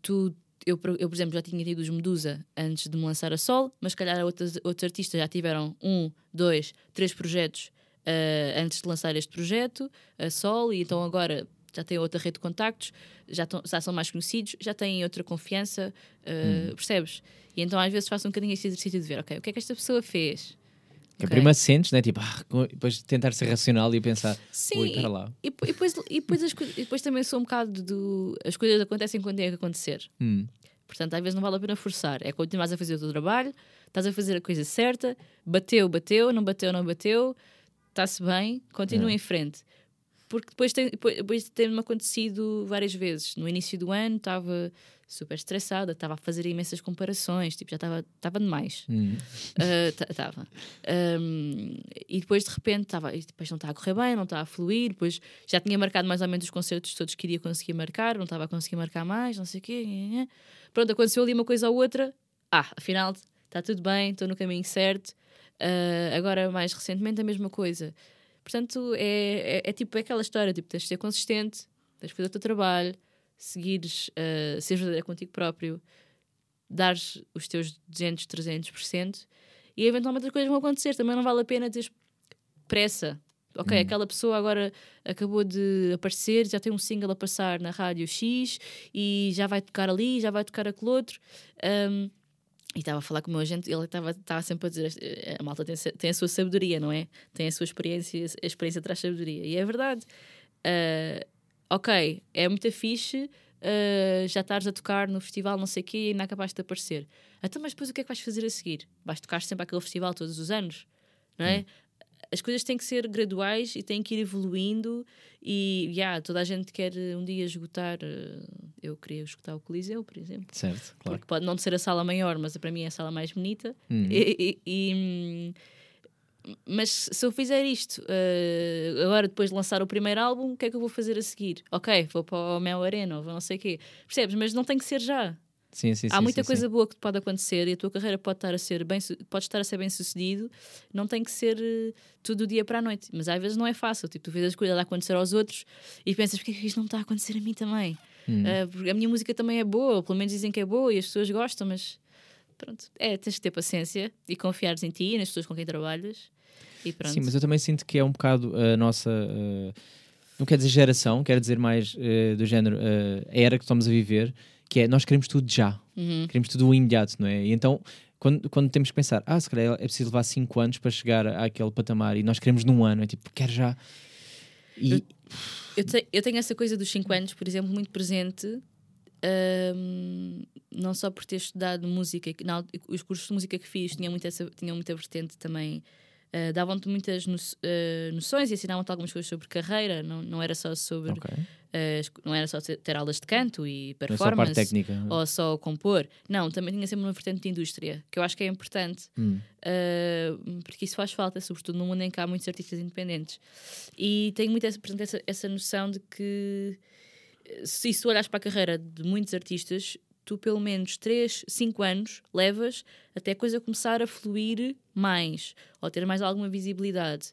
tu, eu, por- eu, por exemplo, já tinha tido os Medusa antes de me lançar a sol, mas se calhar outros, outros artistas já tiveram um, dois, três projetos ah, antes de lançar este projeto, a sol, e então agora já têm outra rede de contactos, já, tão- já são mais conhecidos, já têm outra confiança, ah, percebes? E então às vezes faço um bocadinho esse exercício de ver, ok, o que é que esta pessoa fez? Que Ok. primeiro sentes, né? Tipo, ah, depois tentar ser racional e pensar, Sim, para lá. E, e depois, e, depois as e depois também sou um bocado do. As coisas acontecem quando tem que acontecer. Hum. Portanto, às vezes não vale a pena forçar. É continuar a fazer o teu trabalho, estás a fazer a coisa certa, bateu, bateu, não bateu, não bateu, está-se bem, continua É. em frente. Porque depois tem- depois, depois tem-me acontecido várias vezes. No início do ano estava super estressada, estava a fazer imensas comparações, tipo, já estava estava demais. Hum. Estava. e depois de repente estava. Depois não está a correr bem, não está a fluir. Depois já tinha marcado mais ou menos os concertos todos que iria conseguir marcar, não estava a conseguir marcar mais, não sei o quê. Pronto, aconteceu ali uma coisa ou outra. Ah, afinal está tudo bem, estou no caminho certo. Ah, agora, mais recentemente, a mesma coisa. Portanto, é, é, é tipo é aquela história: tipo, tens de ser consistente, tens de fazer o teu trabalho, seguires, uh, seres verdadeiro contigo próprio, dares os teus 200, 300% e eventualmente as coisas vão acontecer. Também não vale a pena ter pressa. Ok, aquela pessoa agora acabou de aparecer, já tem um single a passar na rádio X e já vai tocar ali, já vai tocar aquele outro. Um, e estava a falar com o meu agente, ele estava estava sempre a dizer: "Eh, a malta tem, tem a sua sabedoria, não é? Tem a sua experiência, a experiência traz sabedoria. E é verdade. Ah, ok, é muito fixe ah, já estares a tocar no festival, não sei o quê, e ainda acabaste de aparecer. Então, mas depois o que é que vais fazer a seguir? Vais tocar sempre aquele festival todos os anos, não é? As coisas têm que ser graduais e têm que ir evoluindo. E yeah, toda a gente quer eh, um dia esgotar. eh, eu queria esgotar o Coliseu, por exemplo. Certo, claro. Porque pode não ser a sala maior, mas para mim é a sala mais bonita. Hum. E- e- e, mas se eu fizer isto eh, agora, depois de lançar o primeiro álbum, o que é que eu vou fazer a seguir? Ok, vou para o Mel Arena ou vou não sei o quê. Percebes? Mas não tem que ser já. Sim, sim, Há sim, muita coisa boa que pode acontecer e a tua carreira pode estar a ser bem, pode estar a ser bem sucedido. Não tem que ser eh, tudo do dia para a noite. Mas às vezes não é fácil. Tipo, tu vês as coisas a acontecer aos outros e pensas, porque é que isto não está a acontecer a mim também? Hum. Porque a minha música também é boa, ou pelo menos dizem que é boa e as pessoas gostam, mas pronto. É, tens de ter paciência e confiares em ti e nas pessoas com quem trabalhas. E pronto. Sim, mas eu também sinto que é um bocado a nossa. eh, não quer dizer geração, quer dizer mais do género a era que estamos a viver, que é nós queremos tudo já. Uhum. Queremos tudo imediato, não é? E então quando, quando temos que pensar, ah, se calhar é preciso levar 5 anos para chegar àquele patamar e nós queremos num ano, é tipo, quero já. E, Eu, te- eu tenho essa coisa dos 5 anos, por exemplo, muito presente. ahm, não só por ter estudado música, al- os cursos de música que fiz tinham, muito essa, tinham muita vertente também. ah, Davam-te muitas no- ah, noções e ensinavam-te algumas coisas sobre carreira, não, não era só sobre. ok. Esc- não era só ter aulas de canto e é só performance. parte técnica. ou só compor. Não, também tinha sempre uma vertente de indústria, que eu acho que é importante, Hum. uh, porque isso faz falta, sobretudo no mundo em que há muitos artistas independentes. E tenho muito essa, portanto, essa, essa noção de que eh, se tu olhas para a carreira de muitos artistas, tu pelo menos 3, 5 anos levas até a coisa começar a fluir mais, ou ter mais alguma visibilidade.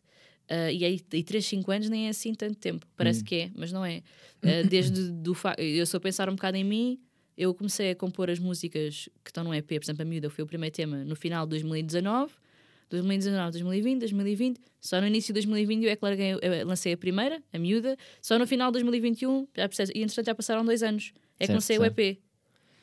Uh, e aí, e 3, 5 anos nem é assim tanto tempo. Parece que é, mas não é. Uh, desde do eu só pensar um bocado em mim, eu comecei a compor as músicas que estão no EP, por exemplo, a Miúda foi o primeiro tema no final de 2019, 2019, 2020, 2020. Só no início de 2020 eu é que larguei, eu lancei a primeira, a Miúda. Só no final de 2021, já percebes, e entretanto já passaram dois anos. É que Certo, lancei o certo. EP.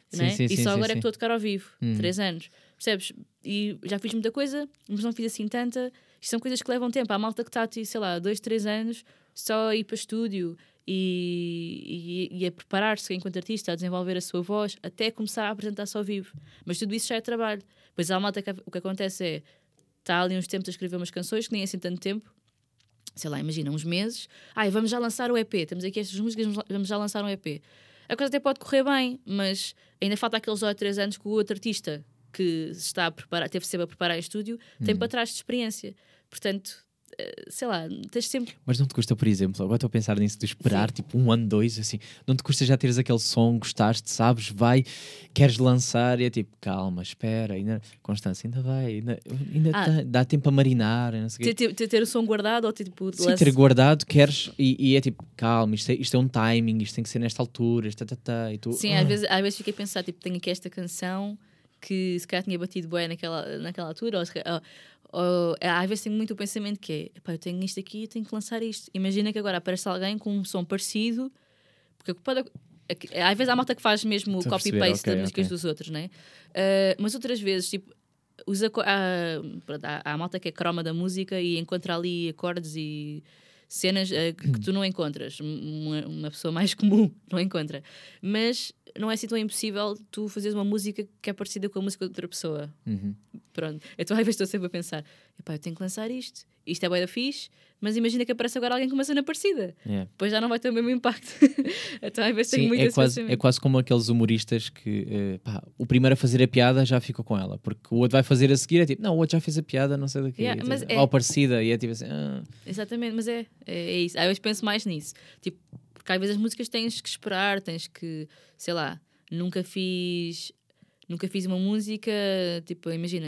Sim, é? sim, e só sim, agora é que estou a tocar ao vivo. Hum. Três anos. Percebes? E já fiz muita coisa, mas não fiz assim tanta. Isto são coisas que levam tempo. Há malta que está, sei lá, dois, três anos só a ir para estúdio e, e, e a preparar-se enquanto artista, a desenvolver a sua voz, até começar a apresentar-se ao vivo. Mas tudo isso já é trabalho. Pois há malta que o que acontece é está ali uns tempos a escrever umas canções que nem é assim tanto tempo. Sei lá, imagina, uns meses. Ai, vamos já lançar o EP. Temos aqui estas músicas, vamos- já lançar um EP. A coisa até pode correr bem, mas ainda falta aqueles dois três anos que o outro artista que está a preparar, teve sempre a preparar em estúdio, tem para trás de experiência. Portanto, eh, sei lá, tens sempre. Mas não te custa, por exemplo, agora estou a pensar nisso de esperar tipo um ano, dois, assim, não te custa já teres aquele som, gostaste, sabes, vai, queres lançar e é tipo, calma, espera, ainda, Constância, ainda vai, ainda, ainda Ah. tá- dá tempo a marinar, não sei. Ter, ter, ter o som guardado ou tipo. Sim, ter guardado, queres, e, e é tipo, calma, isto é, isto é um timing, isto tem que ser nesta altura, isto, tá, tá, tá, e tu, Sim, ah, às vezes, às vezes fiquei a pensar, tipo, tenho aqui esta canção que se calhar tinha batido bem naquela, naquela altura, ou, ou- ou- às vezes tenho muito o pensamento que é, "Epá, eu tenho isto aqui, eu tenho que lançar isto. Imagina que agora aparece alguém com um som parecido, porque pode, aqui- às vezes há malta que faz mesmo copy-paste ok, das músicas ok. dos outros, né? Ah, mas outras vezes, tipo, os há, há, há malta que é croma da música e encontra ali acordes e cenas ah, que, que tu não encontras. Uma, uma pessoa mais comum não encontra. Mas não é assim tão impossível tu fazeres uma música que é parecida com a música de outra pessoa. uhum. Pronto. Então às vezes estou sempre a pensar: epá, eu tenho que lançar isto. Isto é bué da fixe, mas imagina que aparece agora alguém com uma cena parecida. Yeah. Depois já não vai ter o mesmo impacto. então às vezes tenho muito é esse quase, é quase como aqueles humoristas que eh, pá, o primeiro a fazer a piada já ficou com ela, porque o outro vai fazer a seguir, é tipo, não, o outro já fez a piada, não sei daqui, Yeah, mas é- ou parecida, e é tipo assim, ah, Exatamente, mas é, é, é isso. Às vezes penso mais nisso. Tipo, porque às vezes as músicas tens que esperar, tens que, sei lá, nunca fiz. Nunca fiz uma música, tipo, imagina,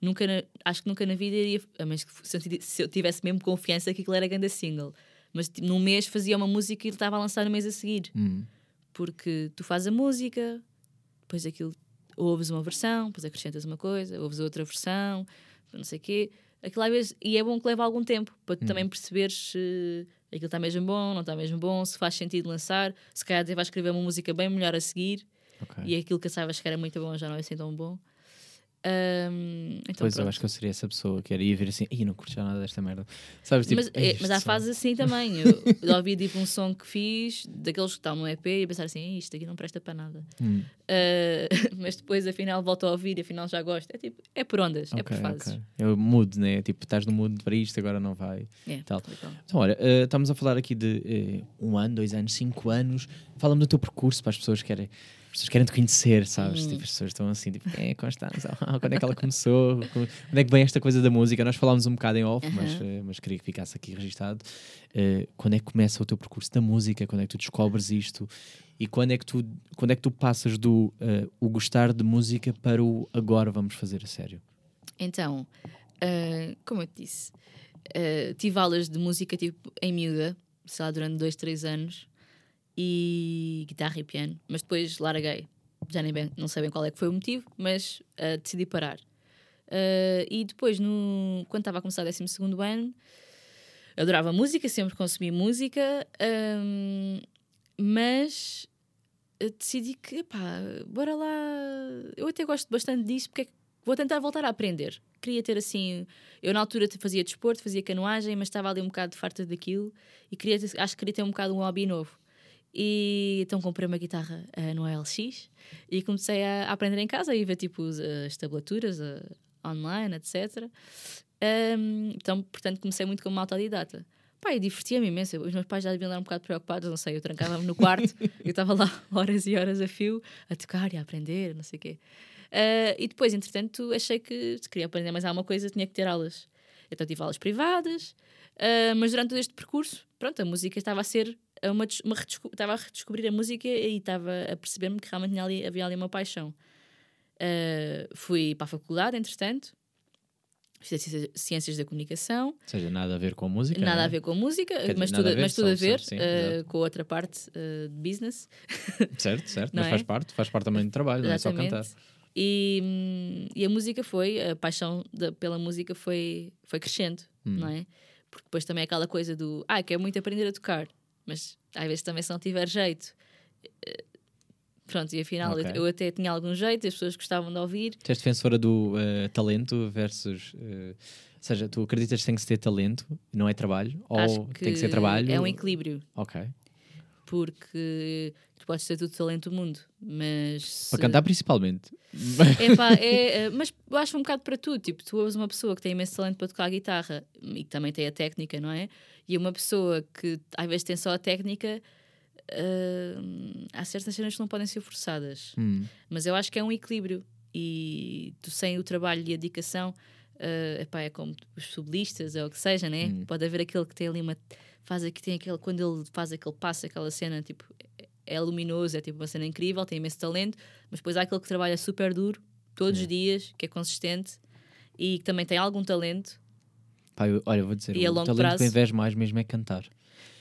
nunca na- acho que nunca na vida iria, a menos que se eu ti- se eu tivesse mesmo confiança que aquilo era grande single. Mas tipo, num mês fazia uma música e ele estava a lançar no mês a seguir. hum, Porque tu fazes a música, depois aquilo ouves uma versão, depois acrescentas uma coisa, ouves outra versão, não sei o quê. Aquilo às vezes, e é bom que leva algum tempo para tu também perceberes se aquilo está mesmo bom, não está mesmo bom, se faz sentido lançar. Se calhar até vais escrever uma música bem melhor a seguir ok. e aquilo que achavas que era muito bom já não é assim tão bom. Ahm, então Pois eu pronto. acho que eu seria essa pessoa que era ir ver assim, Ih, não curti nada desta merda. Sabes, tipo, mas, "Ei, é, mas há isto só-" fases assim também. Eu, eu ouvi tipo um som que fiz, daqueles que estão no EP, e pensar assim: "Ih, isto aqui não presta para nada. Hum, Uh, mas depois afinal volto a ouvir e afinal já gosto. É tipo, é por ondas, é por fases. ok. Eu mudo, né? Tipo, estás no mudo para isto, agora não vai. É, Tal. e. Então, olha, eh, estamos a falar aqui de eh, um ano, dois anos, cinco anos. Fala-me do teu percurso para as pessoas que querem. As pessoas querem te conhecer, sabes? Hum. Tipo, as pessoas estão assim, tipo, é, Constança, ah, quando é que ela começou? Como- Onde é que vem esta coisa da música? Nós falámos um bocado em off, mas, Aham. eh, mas queria que ficasse aqui registado. Eh, quando é que começa o teu percurso da música? Quando é que tu descobres isto? E quando é que tu, quando é que tu passas do eh, o gostar de música para o agora vamos fazer a sério? Então, uh, como eu te disse, uh, tive aulas de música tipo em miúda, sei lá, durante dois, três anos, e guitarra e piano, mas depois larguei. Já nem bem, não sei bem qual é que foi o motivo, mas uh, decidi parar. Uh, e depois, no, quando estava a começar o 12 ano, adorava música, sempre consumi música, um, mas uh, decidi que, pá, bora lá. Eu até gosto bastante disso, porque é vou tentar voltar a aprender. Queria ter assim. Eu na altura fazia desporto, fazia canoagem, mas estava ali um bocado farta daquilo e queria acho que queria ter um bocado um hobby novo. E então comprei uma guitarra eh, no LX e comecei a, a aprender em casa e ver tipo os- as tablaturas eh, online, etc. Ahm, então, portanto, comecei muito como autodidata. E divertia-me imenso. Os meus pais já deviam estar um bocado preocupados, não sei, eu trancava-me no quarto, eu estava lá horas e horas a fio, a tocar e a aprender, não sei o quê. Ah, e depois, entretanto, achei que se queria aprender mais alguma coisa, tinha que ter aulas. Então tive aulas privadas, ah, mas durante todo este percurso, pronto, a música estava a ser uma, uma estava a redescobrir a música e estava a perceber-me que realmente ali- havia ali uma paixão. Ah, fui para a faculdade, entretanto, fiz ciências- ciências da comunicação, Ou seja, nada a ver com a música. Nada não é? a ver com música, dizer, mas, tudo, a ver, mas tudo a ver sim, exato. com a outra parte eh, de business. Certo, certo, mas é? faz parte, faz parte também do trabalho, não é só cantar. E, hum, e a música foi, a paixão pela música foi, foi crescendo, Hum. não é? Porque depois também é aquela coisa do, ah, quero muito aprender a tocar, mas às vezes também se não tiver jeito. eh, Pronto, e afinal eu- Ok. eu, até tinha algum jeito, as pessoas gostavam de ouvir. Tu és defensora do eh, talento versus. eh, ou seja, tu acreditas que tem que ter talento, não é trabalho? Acho ou que tem que ser trabalho? é um equilíbrio, Ok. porque tu podes ter todo o talento do mundo, mas. Para se- cantar principalmente. Epá, é, eh, mas eu acho um bocado para tudo. Tipo, tu ouves uma pessoa que tem imenso talento para tocar a guitarra e que também tem a técnica, não é? E uma pessoa que às vezes tem só a técnica, eh, há certas cenas que não podem ser forçadas. Hum. Mas eu acho que é um equilíbrio. E tu sem o trabalho e a dedicação, eh, epá, é como os sublistas ou o que seja, né? Hum. Pode haver aquele que tem ali uma. Faz aqui, tem aquele. Quando ele faz aquele passo, aquela cena, tipo. É- É luminoso, é tipo uma cena incrível, tem imenso talento, mas depois há aquele que trabalha super duro, todos os dias, que é consistente e que também tem algum talento. Pá, eu- olha, vou dizer, E o talento prazo? que invejo mais mesmo é cantar.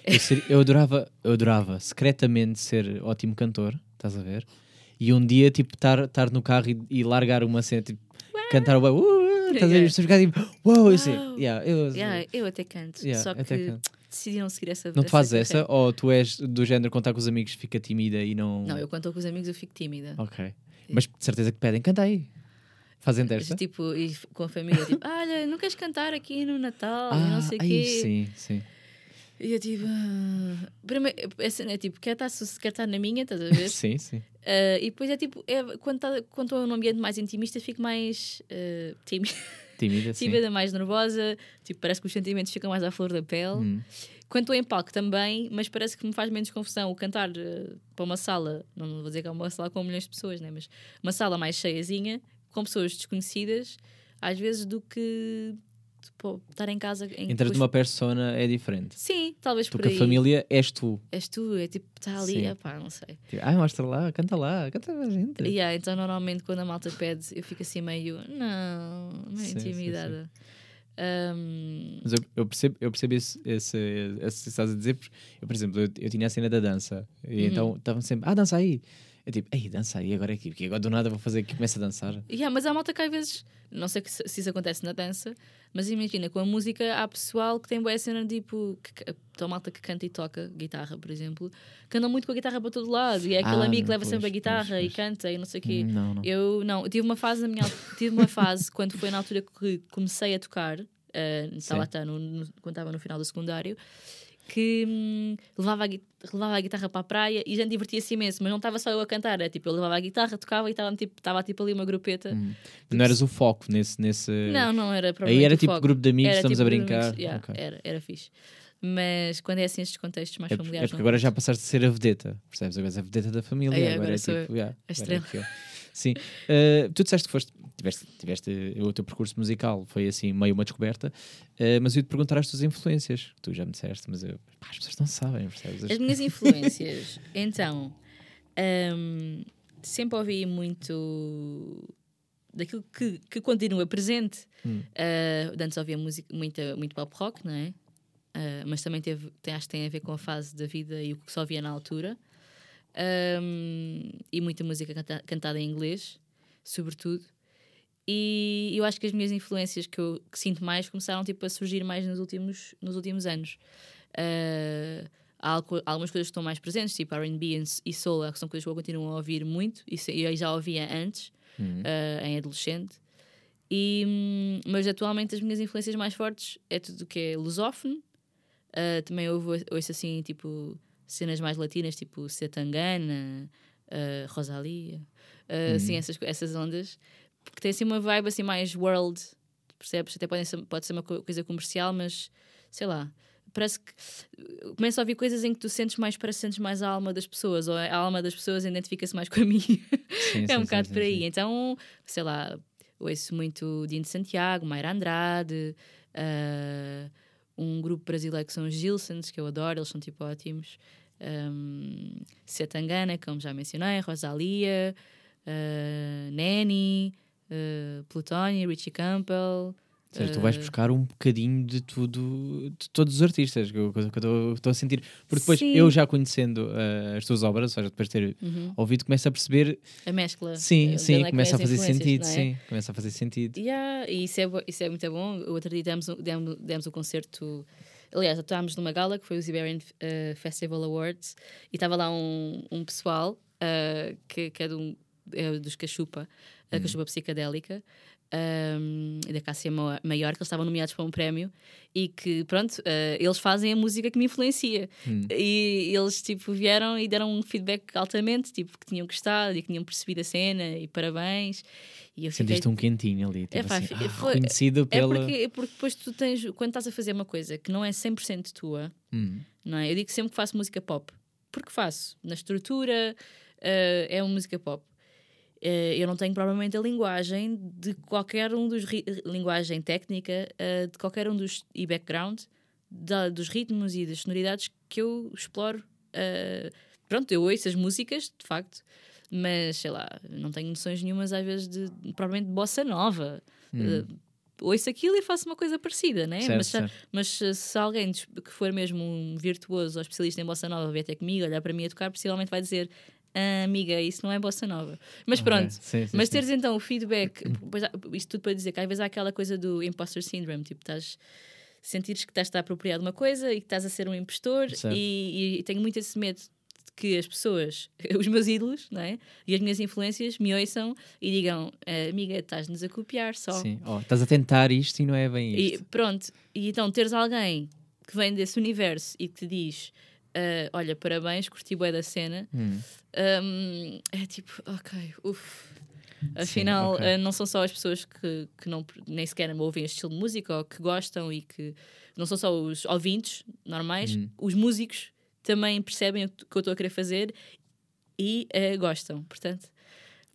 Eu, ser- eu adorava, eu adorava secretamente ser ótimo cantor, estás a ver? E um dia, tipo, estar no carro e, e largar uma cena, tipo, cantar o. Uh, estás a ver? As pessoas ficarem tipo, uau, eu sei. Yeah, eu, Yeah, eu até canto, Yeah, só até que canto. Decidiram seguir essa Não te fazes essa? carreira. Ou tu és do género contar com os amigos, fica tímida e não. Não, eu quando estou com os amigos eu fico tímida. Ok. Mas de certeza que pedem, canta aí. Fazem desta? Tipo, e com a família, tipo, olha, não queres cantar aqui no Natal? Ah, não sei o quê. sim, sim. E eu tipo, ah, primeiro, a cena é tipo, quer estar, quer estar na minha, estás a ver? Sim, sim. Ah, e depois é tipo, é, quando tá- quando estou num ambiente mais intimista, fico mais ah, tímida, Tímida, sim. tímida, mais nervosa, tipo, parece que os sentimentos ficam mais à flor da pele. Hum. Quando estou em palco também, mas parece que me faz menos confusão o cantar eh, para uma sala, não vou dizer que é uma sala com milhões de pessoas, né? mas uma sala mais cheiazinha, com pessoas desconhecidas, às vezes do que tipo, estar em casa. Em, Entras depois- numa persona é diferente. Sim, talvez Tu por que aí. a família és tu. És tu, é tipo, está ali, Sim. epá, não sei. Tipo, ah, mostra lá, canta lá, canta a gente. E yeah, então normalmente quando a malta pede, eu fico assim meio, não, meio Sim, sim, sim. intimidada. Ahm, Mas eu, eu percebo, eu percebo esse, esse, esse que estás a dizer, porque eu, por exemplo, eu, eu tinha a cena da dança, Uhum. e então estavam sempre, ah, dança aí. Eu tipo, ei, dança aí, agora é aqui, porque agora do nada vou fazer aqui, começa a dançar. Yeah, mas há malta que às vezes, não sei que se se isso acontece na dança, mas imagina, com a música há pessoal que tem boa cena tipo, que, então, malta que canta e toca guitarra, por exemplo, que andam muito com a guitarra para todo lado e é aquele Ah, amigo que leva pois, sempre a pois, guitarra pois. e canta e não sei o quê. Não, não. Eu não, eu tive uma fase na minha tive uma fase quando foi na altura que comecei a tocar, eh, Sim. até no, no- quando estava no final do secundário, que hum, levava, a, levava a guitarra para a praia e a gente divertia-se imenso, mas não estava só eu a cantar, é tipo, eu levava a guitarra, tocava e estava tipo, tipo ali uma grupeta. Hum. Não eras o foco nesse. nesse... Não, não era Aí era tipo foco. grupo de amigos, Era estamos tipo a brincar. yeah, Ok. era, era fixe. Mas quando é assim estes contextos mais É porque, é familiares. porque agora já passaste a ser a vedeta, percebes? Agora és a vedeta da família. É, agora, agora é tipo, yeah, agora é estrela. aquilo. Sim. Uh, tu disseste que foste, tiveste, tiveste o teu percurso musical, foi assim meio uma descoberta, uh, mas eu ia te perguntar as tuas influências. Tu já me disseste, mas eu, pá, as pessoas não sabem, percebes? As minhas influências, então, hum, sempre ouvi muito daquilo que, que continua presente. Hum. Uh, antes ouvia música, muita, muito pop rock, não é? Uh, mas também teve, tem, acho que tem a ver com a fase da vida e o que só via na altura. Um, e muita música canta- cantada em inglês, sobretudo. E eu acho que as minhas influências que eu que sinto mais começaram tipo, a surgir mais nos últimos, nos últimos anos. Uh, há algumas coisas que estão mais presentes, tipo RB e- e soul, que são coisas que eu continuo a ouvir muito, e eu já ouvia antes, Hum. uh, em adolescente. E, hum, mas atualmente as minhas influências mais fortes é tudo o que é lusófono. Ah, também ouvo, ouço assim, tipo, cenas mais latinas, tipo Setangana, ah, Rosalia, ah, assim, essas, essas ondas. Porque tem assim uma vibe assim mais world, percebes? Até pode ser, pode ser uma co- coisa comercial, mas sei lá. Parece que começo a ouvir coisas em que tu sentes mais, parece que sentes mais a alma das pessoas, ou a alma das pessoas identifica-se mais com a minha. Sim, é sim, um bocado por aí. sim. Então, sei lá, ouço muito Dino Santiago, Mayra Andrade, ah, um grupo brasileiro que são os Gilsons, que eu adoro, eles são tipo ótimos. Um, Setangana, como já mencionei, Rosalia, ah, Neni, uh, Plutónia, Richie Campbell. Ou seja, tu vais ah, buscar um bocadinho de tudo, de todos os artistas, que eu estou- a sentir. Porque depois, Sim. eu já conhecendo ah, as tuas obras, ou seja, depois de ter uhum, ouvido, começo a perceber, a mescla. sim, sim, é começa a fazer sentido, é? sim, começa a fazer sentido. Yeah, e isso é, isso é muito bom. O outro dia demos, demos, demos um concerto. Aliás, estávamos numa gala que foi o Iberian eh, Festival Awards e estava lá um, um pessoal eh, que, que é, um- é dos Cachupa, a Cachupa Psicadélica. E da Cássia Ma- Maior, que eles estavam nomeados para um prémio e que, pronto, eh, eles fazem a música que me influencia. Hum. E eles, tipo, vieram e deram um feedback altamente, tipo, que tinham gostado e que tinham percebido a cena e parabéns. E eu fiquei Sentiste um quentinho ali, tipo Epá, assim, fi- ah, foi- reconhecido é pela... porque, é porque depois tu tens, quando estás a fazer uma coisa que não é 100% tua, Hum, não é? Eu digo sempre que faço música pop, porque faço. Na estrutura eh, é uma música pop. Eh, eu não tenho provavelmente a linguagem de qualquer um dos linguagem técnica eh, de qualquer um dos e background da- dos ritmos e das sonoridades que eu exploro. eh, pronto, eu ouço as músicas, de facto, mas sei lá, não tenho noções nenhumas às vezes de provavelmente de bossa nova. Eh, ouço aquilo e faço uma coisa parecida, né? Hum. Certo, mas, se- certo. mas se alguém que for mesmo um virtuoso ou especialista em bossa nova vier até comigo, olhar para mim a tocar, possivelmente vai dizer: "Ah, amiga, isso não é bossa nova. Mas Ok, pronto. sim, sim, mas sim. teres então o feedback, pois isto tudo para dizer que às vezes há aquela coisa do imposter syndrome, tipo, estás sentires que estás a estar apropriado de uma coisa e que estás a ser um impostor e, e tenho muito esse medo de que as pessoas, os meus ídolos, não é? E as minhas influências me ouçam e digam, "Ah, amiga, estás-nos a copiar só. Sim, oh, estás a tentar isto e não é bem E isto. pronto, e então teres alguém que vem desse universo e que te diz: ah, Olha, parabéns, curti bué da cena, Hum, hum, é tipo, ok, uff. Afinal, ok. ah, não são só as pessoas que, que não, nem sequer ouvem este estilo de música ou que gostam e que não são só os ouvintes normais, Hum. os músicos também percebem o que eu estou a querer fazer e ah, gostam. Portanto,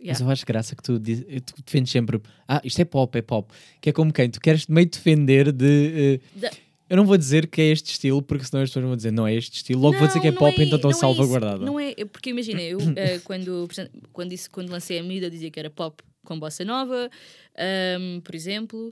Mas yeah. eu acho graça que tu, tu defendes sempre, ah, isto é pop, é pop. Que é como quem? Tu queres meio defender de. eh, Da- Eu não vou dizer que é este estilo, porque senão as pessoas vão dizer não é este estilo. Logo vou dizer que é Não, pop, não então estou não é isso. salvaguardado. Não é, porque imagina, eu eh, quando, quando, disse, quando lancei a medida dizia que era pop com bossa nova, ahm, por exemplo,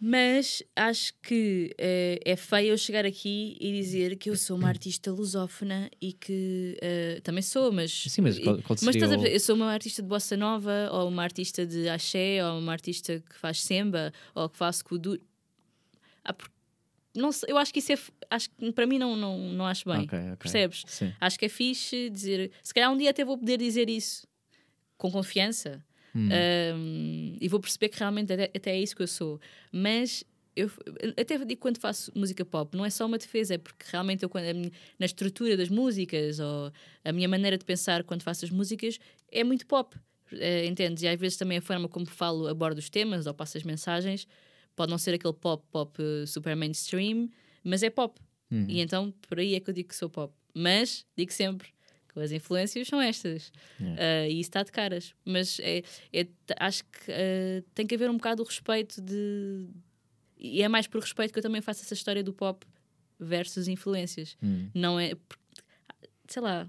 mas acho que eh, é feio eu chegar aqui e dizer que eu sou uma artista lusófona e que eh, também sou, mas. Sim, mas qual- qual mas estás a perceber, eu sou uma artista de bossa nova, ou uma artista de axé, ou uma artista que faz samba, ou que faz kuduro. Ah, porque- não eu acho que isso é. Acho para mim não, não, não acho bem. Ok, ok. Percebes? Sim. Acho que é fixe dizer. Se calhar um dia até vou poder dizer isso com confiança Hum. um, e vou perceber que realmente até, até é isso que eu sou. Mas eu até digo quando faço música pop, não é só uma defesa, é porque realmente eu, quando, minha- na estrutura das músicas ou a minha maneira de pensar quando faço as músicas é muito pop. eh, entendes? E às vezes também a forma como falo, abordo os temas ou passo as mensagens pode não ser aquele pop, pop eh, super mainstream, mas é pop. Uhum. E então por aí é que eu digo que sou pop. Mas digo sempre que as influências são estas. Ah, e isso está de caras. Mas é, é- acho que ah, tem que haver um bocado o respeito de. E é mais por respeito que eu também faço essa história do pop versus influências. Hum. Não é. Sei lá.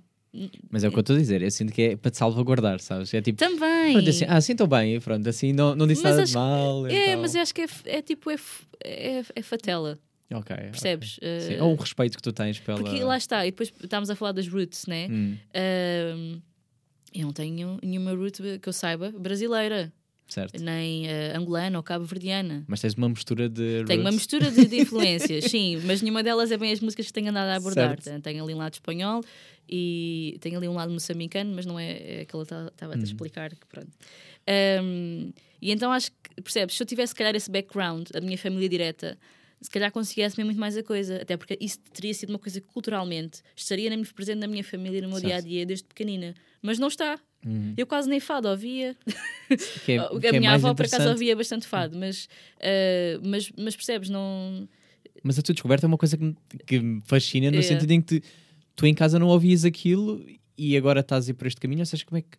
Mas é o que eu estou a dizer, eu sinto que é para te salvaguardar, sabes? É tipo, Também. pronto, assim, ah, estou bem, pronto, assim não, não disse Mas nada de mal. é, então- mas eu acho que é, é tipo. É, é, é fatela. Ok. Percebes? Sim, Ah, Ou o respeito que tu tens pela. Porque lá está, e depois estávamos a falar das roots, né? Hum, Ahm, eu não tenho nenhuma root que eu saiba brasileira. Certo. nem eh, angolana ou cabo-verdiana. Mas tens uma mistura de. Tenho uma roots. mistura de, de influências, sim, mas nenhuma delas é bem as músicas que tenho andado a abordar. Certo. Tenho ali um lado espanhol e tenho ali um lado moçambicano, mas não é, é aquele que estava a te explicar. Que pronto. Um, e então acho que, percebes, se eu tivesse, se calhar, esse background, a minha família direta, se calhar conseguia assumir muito mais a coisa, até porque isso teria sido uma coisa que culturalmente estaria na- presente na minha família, no meu Certo. dia a dia, desde pequenina. Mas não está. Eu quase nem fado ouvia. Que é, a que é minha mais avó, por acaso, ouvia bastante fado, mas, uh, mas, mas percebes, não. Mas a tua descoberta é uma coisa que me, que me fascina no É. sentido em que tu, tu em casa não ouvias aquilo e agora estás a ir por este caminho, ou seja, como é que.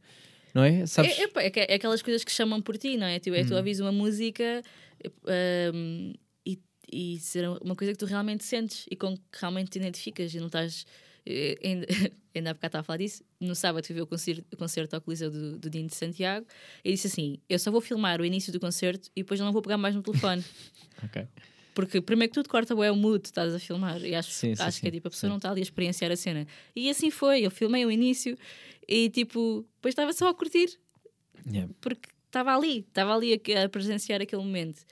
Não é? Sabes? É, é, é é aquelas coisas que chamam por ti, não é? Tipo, é Hum. tu ouvis uma música um, e, e ser uma coisa que tu realmente sentes e com que realmente te identificas e não estás. Eh, Ainda, ainda há bocado estava a falar disso. No sábado fui ver o concerto, o concerto ao Coliseu do, do Dino de Santiago e disse assim: Eu só vou filmar o início do concerto e depois não vou pegar mais no telefone. Ok. Porque primeiro que tudo corta bué o mood, estás a filmar. E acho, Sim, sim, acho que é sim, tipo, a pessoa sim. não está ali a experienciar a cena. E assim foi, eu filmei o início e tipo, depois estava só a curtir, Yeah. porque estava ali, estava ali a, a presenciar aquele momento.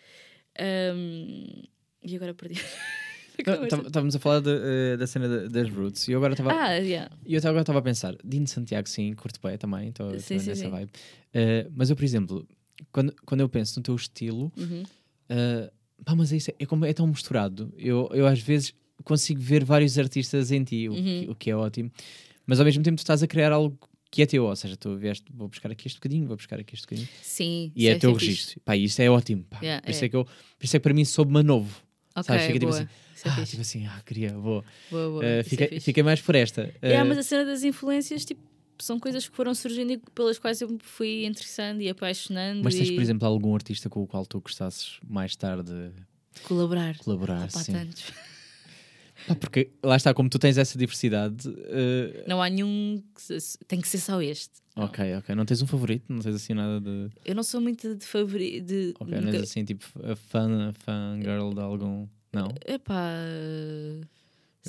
Ahm, e agora perdi. tá- Estávamos a falar de, eh, da cena da- das roots e eu agora estava. ah, yeah. Eu agora estava a pensar, Dino Santiago, sim, curto bem também, estou nessa sim. vibe. Eh, mas eu, por exemplo, quando, quando eu penso no teu estilo, Uhum. eh, pá, mas é, isso, é, como, é tão misturado. Eu, eu às vezes consigo ver vários artistas em ti, o, que, Uhum. o que é ótimo, mas ao mesmo tempo tu estás a criar algo que é teu, ou seja, tu vieste, vou buscar aqui este bocadinho, vou buscar aqui este bocadinho, Sim. e isso é teu fixe. registro. Pá, isso é ótimo. Pá. Yeah, por, isso é. é que eu, por isso é que para mim soube-me novo. Ok, Sabes, fica tipo boa. assim, Isso é Ah, fixe. tipo assim, ah, queria, vou. Boa, boa. É fiquei, fiquei mais por esta. É, mas a cena das influências, tipo, são coisas que foram surgindo e pelas quais eu me fui interessando e apaixonando Mas tens, e por exemplo, algum artista com o qual tu gostasses mais tarde colaborar. colaborar? Opa, sim. tantos. Porque lá está, como tu tens essa diversidade. eh, Não há nenhum. que se- tem que ser só este. Não. Ok, ok. Não tens um favorito? Não tens assim nada de. Eu não sou muito de favorito. De, Ok, não és assim tipo a fã, fã girl de algum. Não. Epá.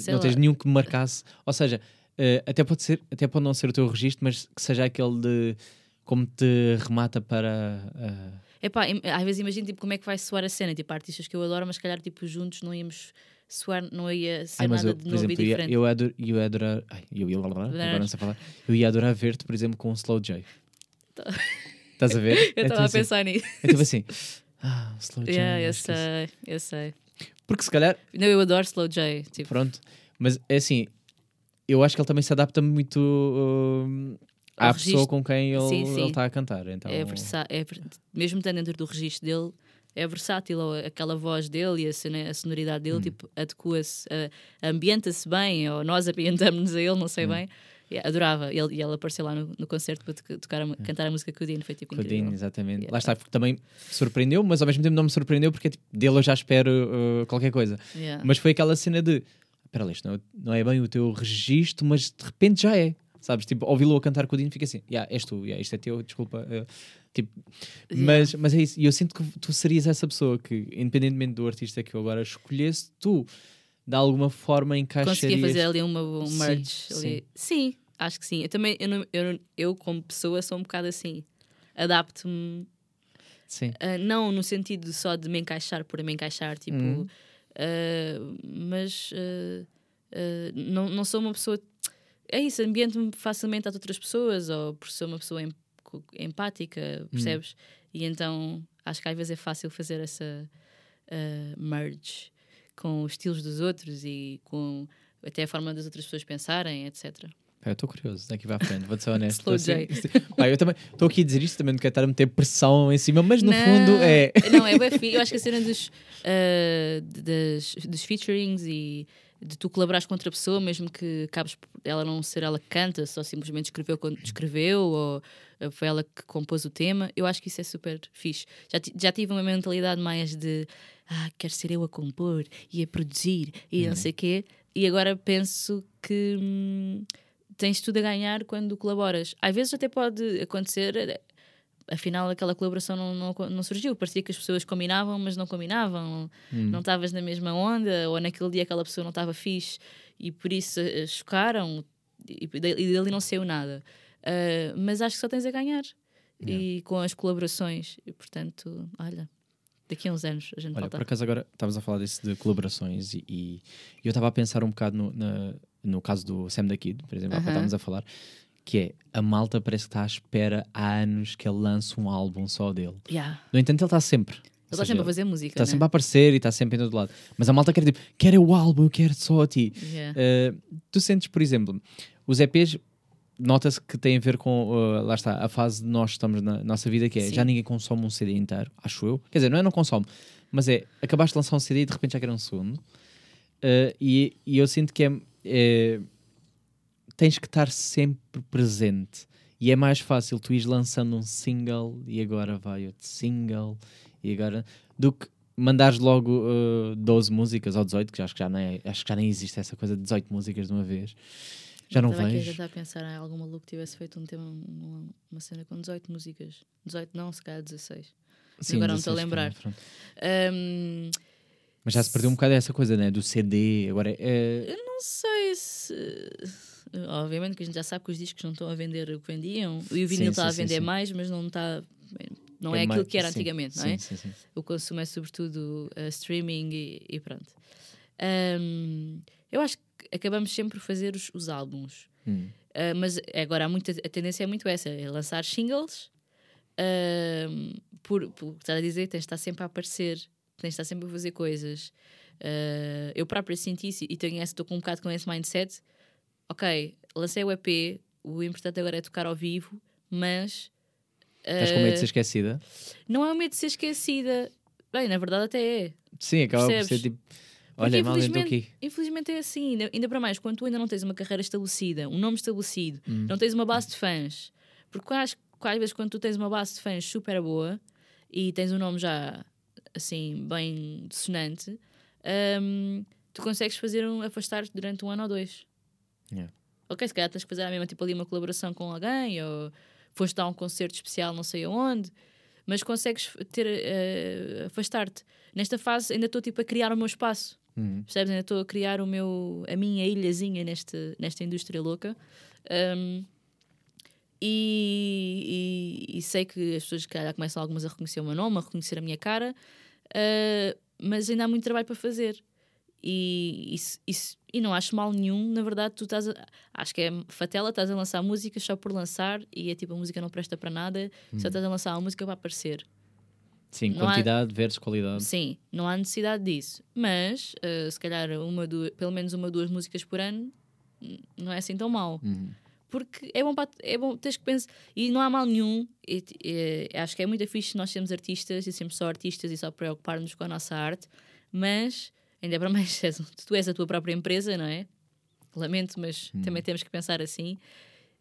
Não tens lá. nenhum que me marcasse. Ou seja, eh, até pode ser, até pode não ser o teu registro, mas que seja aquele de como te remata para. eh, Epá, às vezes imagino tipo, como é que vai soar a cena. Tipo, artistas que eu adoro, mas se calhar tipo, juntos não íamos soar, não ia ser Ai, nada eu, de novo exemplo, e eu diferente. eu ia ador- eu ia adorar. Ai, eu ia agora não sei falar. Eu ia adorar ver-te, por exemplo, com um Slow J. Estás a ver? Eu É estava tipo a assim- pensar nisso. É tipo assim. Ah, Slow J. Yeah, eu isso- sei, eu sei. Porque se calhar, Não, eu adoro Slow J. Tipo, pronto. Mas é assim, eu acho que ele também se adapta muito hum, à Ao pessoa registro. com quem ele está a cantar. Então, é é, mesmo estando dentro do registro dele, é versátil. ou Aquela voz dele e a, a sonoridade Hum. dele, tipo, adequa-se, ambienta-se bem, ou nós ambientamos-nos a ele, não Hum. sei bem. E adorava. Ele, e ele apareceu lá no, no concerto para toc- tocar a- cantar a música com o Dino, foi tipo incrível. Codinho, exatamente. Yeah. Lá está, porque também surpreendeu, mas ao mesmo tempo não me surpreendeu porque tipo, dele eu já espero uh, qualquer coisa. Yeah. Mas foi aquela cena de espera isto não é, não é bem o teu registro, mas de repente já é. Sabes? Tipo, ouvi-lo a cantar com o Dino fica assim, yeah, és tu, yeah, isto é teu, desculpa. uh, tipo, mas, mas é isso. E eu sinto que tu serias essa pessoa que, independentemente do artista que eu agora escolhesse, tu de alguma forma encaixarias. Conseguia fazer ali uma, um Sim, merge. sim. ali. Sim, acho que sim. Eu também, eu, não- eu, eu como pessoa, sou um bocado assim. Adapto-me Sim. Uh, não no sentido só de me encaixar por me encaixar, tipo, Uhum. uh, mas uh, não, não sou uma pessoa. É isso, ambiento-me facilmente a outras pessoas, ou por ser uma pessoa em- empática, percebes? E então acho que às vezes é fácil fazer essa merge com os estilos dos outros e com até a forma das outras pessoas pensarem, etc. Pá, eu estou curioso, daqui para a frente, vou-te ser honesto. Slow Estou J. assim- Pá, eu também estou aqui a dizer isto, também não quero estar a meter pressão em cima, mas no fundo é. Não, é bem Eu acho que a cena dos, de- das, dos featurings e de tu colaborares com outra pessoa, mesmo que acabes por ela não ser ela que canta, só simplesmente escreveu quando escreveu, ou ah, foi ela que compôs o tema, eu acho que isso é super fixe. Já, já tive uma mentalidade mais de ah, quero ser eu a compor e a produzir e não sei o quê, e agora penso que. hum, tens tudo a ganhar quando colaboras. Às vezes até pode acontecer, afinal aquela colaboração não, não, não surgiu. Parecia que as pessoas combinavam, mas não combinavam. Não estavas na mesma onda, ou naquele dia aquela pessoa não estava fixe e por isso eh, chocaram e, e dali não saiu nada. Ah, mas acho que só tens a ganhar. e com as colaborações. E portanto, olha, daqui a uns anos a gente Olha, volta. por acaso agora estavas a falar disso de colaborações e, e eu estava a pensar um bocado no, na- no caso do Sam da Kid, por exemplo, bocado Aham. estávamos a falar, que é a malta parece que está à espera há anos que ele lance um álbum só dele. Yeah. No entanto, ele está sempre. Ele está sempre a fazer música. Está né? sempre a aparecer e está sempre em todo lado. Mas a malta quer tipo, quer o álbum, eu quero só a ti. Yeah. Uh, tu sentes, por exemplo, os EPs, nota-se que tem a ver com, uh, lá está, a fase de nós estamos na nossa vida, que é Sim. já ninguém consome um CD inteiro, acho eu. Quer dizer, não é não consome, mas é acabaste de lançar um CD e de repente já quer um segundo. Uh, e, e eu sinto que é, é- tens que estar sempre presente. E é mais fácil tu ires lançando um single e agora vai outro single e agora do que mandares logo uh, 12 músicas ou 18, que acho que já nem, acho que já nem existe essa coisa de 18 músicas de uma vez. Já não Estava aqui a vejo. tentar pensar em algum maluco que tivesse feito um tema, uma, uma cena com 18 músicas. 18 não, se calhar 16. Sim, agora não estou a 16, lembrar. Ahm, Mas já se perdeu um bocado essa coisa, né? Do CD. Agora é. eu não sei se. Obviamente que a gente já sabe que os discos não estão a vender o que vendiam. E o vinil está a sim, sim, vender sim. mais, mas não está. Não é, mais- aquilo que era sim, antigamente, não é? Sim, sim. O consumo é sobretudo uh, streaming e, e pronto. Ahm, eu acho que acabamos sempre por fazer os, os álbuns. Hum. Uh, mas agora há muita, a tendência é muito essa: é lançar singles. ahm, por, por estás a dizer, tens de estar sempre a aparecer, tens de estar sempre a fazer coisas. Uh, eu própria senti isso e tenho estou com um bocado com esse mindset. Ok, lancei o EP, o importante agora é tocar ao vivo, mas Estás com medo de uh, ser esquecida? não é o medo de ser esquecida. Bem, na verdade, até é. Sim, acaba por ser percebes? tipo. Porque Olha, mal eu estou infelizmente, aqui. infelizmente é assim, ainda, ainda para mais, quando tu ainda não tens uma carreira estabelecida, um nome estabelecido, Hum. não tens uma base de fãs, porque acho que às vezes quando tu tens uma base de fãs super boa e tens um nome já assim bem dissonante, hum, tu consegues fazer um afastar-te durante um ano ou dois. Yeah. Ok, se calhar tens que fazer a mesma tipo ali uma colaboração com alguém ou foste dar um concerto especial não sei aonde, mas consegues ter eh, afastar-te. Nesta fase ainda estou tipo a criar o meu espaço. Hum. Percebes? Ainda estou a criar o meu, a minha ilhazinha neste, nesta indústria louca. Um, e, e- e sei que as pessoas se calhar começam algumas a reconhecer o meu nome, a reconhecer a minha cara, uh, mas ainda há muito trabalho para fazer. E, isso, isso- e não acho mal nenhum, na verdade, tu estás a, acho que é fatela, estás a lançar música só por lançar e é tipo a música não presta para nada, só estás a lançar uma música para aparecer. Sim, Não há- quantidade versus qualidade. Sim, não há necessidade disso. Mas, eh, se calhar, uma, duas, pelo menos uma, duas músicas por ano não é assim tão mau. Uhum. Porque é bom, para, é bom tens que pensar. E não há mal nenhum. E, t- eh, acho que é muito fixe nós sermos artistas e sermos só artistas e só preocupar-nos com a nossa arte. Mas, ainda para mais, tu és a tua própria empresa, não é? Lamento, mas também temos que pensar assim.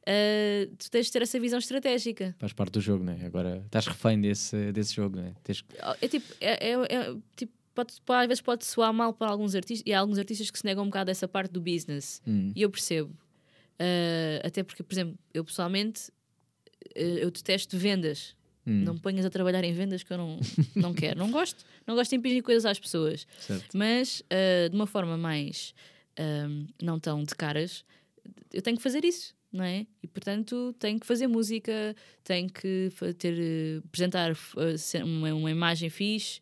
Eh, tu tens de ter essa visão estratégica. Faz parte do jogo, né? Agora estás refém desse, desse jogo, né? Tens que- É tipo, é, é- é, tipo pode- às vezes pode soar mal para alguns artistas e há alguns artistas que se negam um bocado a essa parte do business Hum. e eu percebo. Ah, até porque, por exemplo, eu pessoalmente eh, eu detesto vendas. Hum. Não me ponhas a trabalhar em vendas que eu não, não quero. Não gosto. Não gosto de impingir coisas às pessoas. Certo. Mas ah, de uma forma mais não tão de caras, eu tenho que fazer isso, não é? E portanto tenho que fazer música, tenho que ter, apresentar se- uma, uma imagem fixe,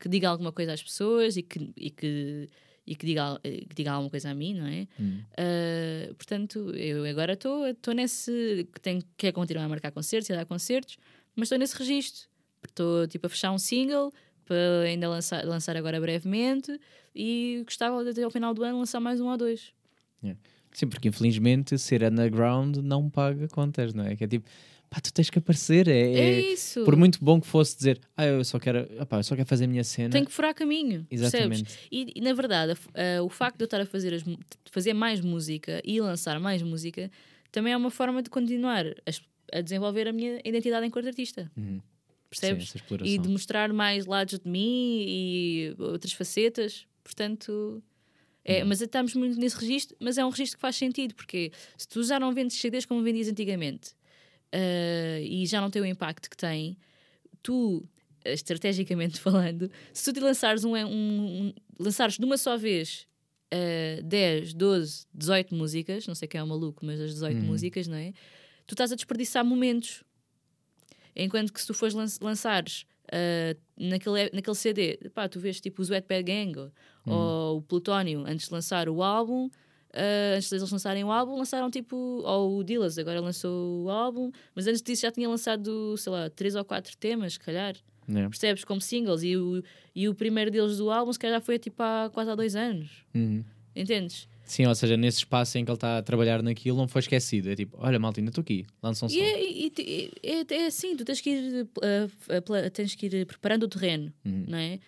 que diga alguma coisa às pessoas e que, e que, e que, diga, eh, que diga alguma coisa a mim, não é? Hum. Uh, portanto, eu agora estou nesse. que Tenho, quero continuar a marcar concertos e a dar concertos, mas estou nesse registro. Estou tipo a fechar um single para ainda lançar, lançar agora brevemente e gostava de até ao final do ano lançar mais um ou dois. Sim, porque infelizmente ser underground não paga contas, não é? Que é tipo, pá, tu tens que aparecer. É, É, é- isso. por muito bom que fosse dizer, ah, eu só quero, opá, eu só quero fazer a minha cena. Tenho que furar caminho. Percebes? Exatamente. E, e, na verdade, a ah, o facto de eu estar a fazer, as fazer mais música e lançar mais música também é uma forma de continuar a, a desenvolver a minha identidade enquanto artista. Uhum. Percebes? Sim, e de mostrar mais lados de mim e outras facetas. Portanto, é, mas estamos muito nesse registro, mas é um registro que faz sentido, porque se tu já não vendes CDs como vendias antigamente ah, e já não tem o impacto que tem, tu, eh, estrategicamente falando, se tu te lançares, um, um, um- lançares de uma só vez ah, 10, 12, 18 músicas, não sei quem é o maluco, mas as 18 Uhum. músicas, não é? Tu estás a desperdiçar momentos. Enquanto que se tu fores lan lançares ah, naquele, naquele CD, pá, tu vês tipo os Wetbag Gang ou- ou o Plutónio antes de lançar o álbum. Ah, antes deles lançarem o álbum, lançaram tipo. Ou o Dillas agora lançou o álbum, mas antes disso já tinha lançado, sei lá, três ou quatro temas, se calhar É. percebes? Como singles. E o, e o primeiro deles do álbum, se calhar, já foi tipo há quase há dois anos. Uhum. Entendes? Sim, ou seja, nesse espaço em que ele está a trabalhar naquilo, não foi esquecido. É tipo, olha, malta, ainda estou aqui, lança um som. E é, e- é, é assim, tu tens que ir, uh, uh, tens que ir preparando o terreno, Uhum. não é?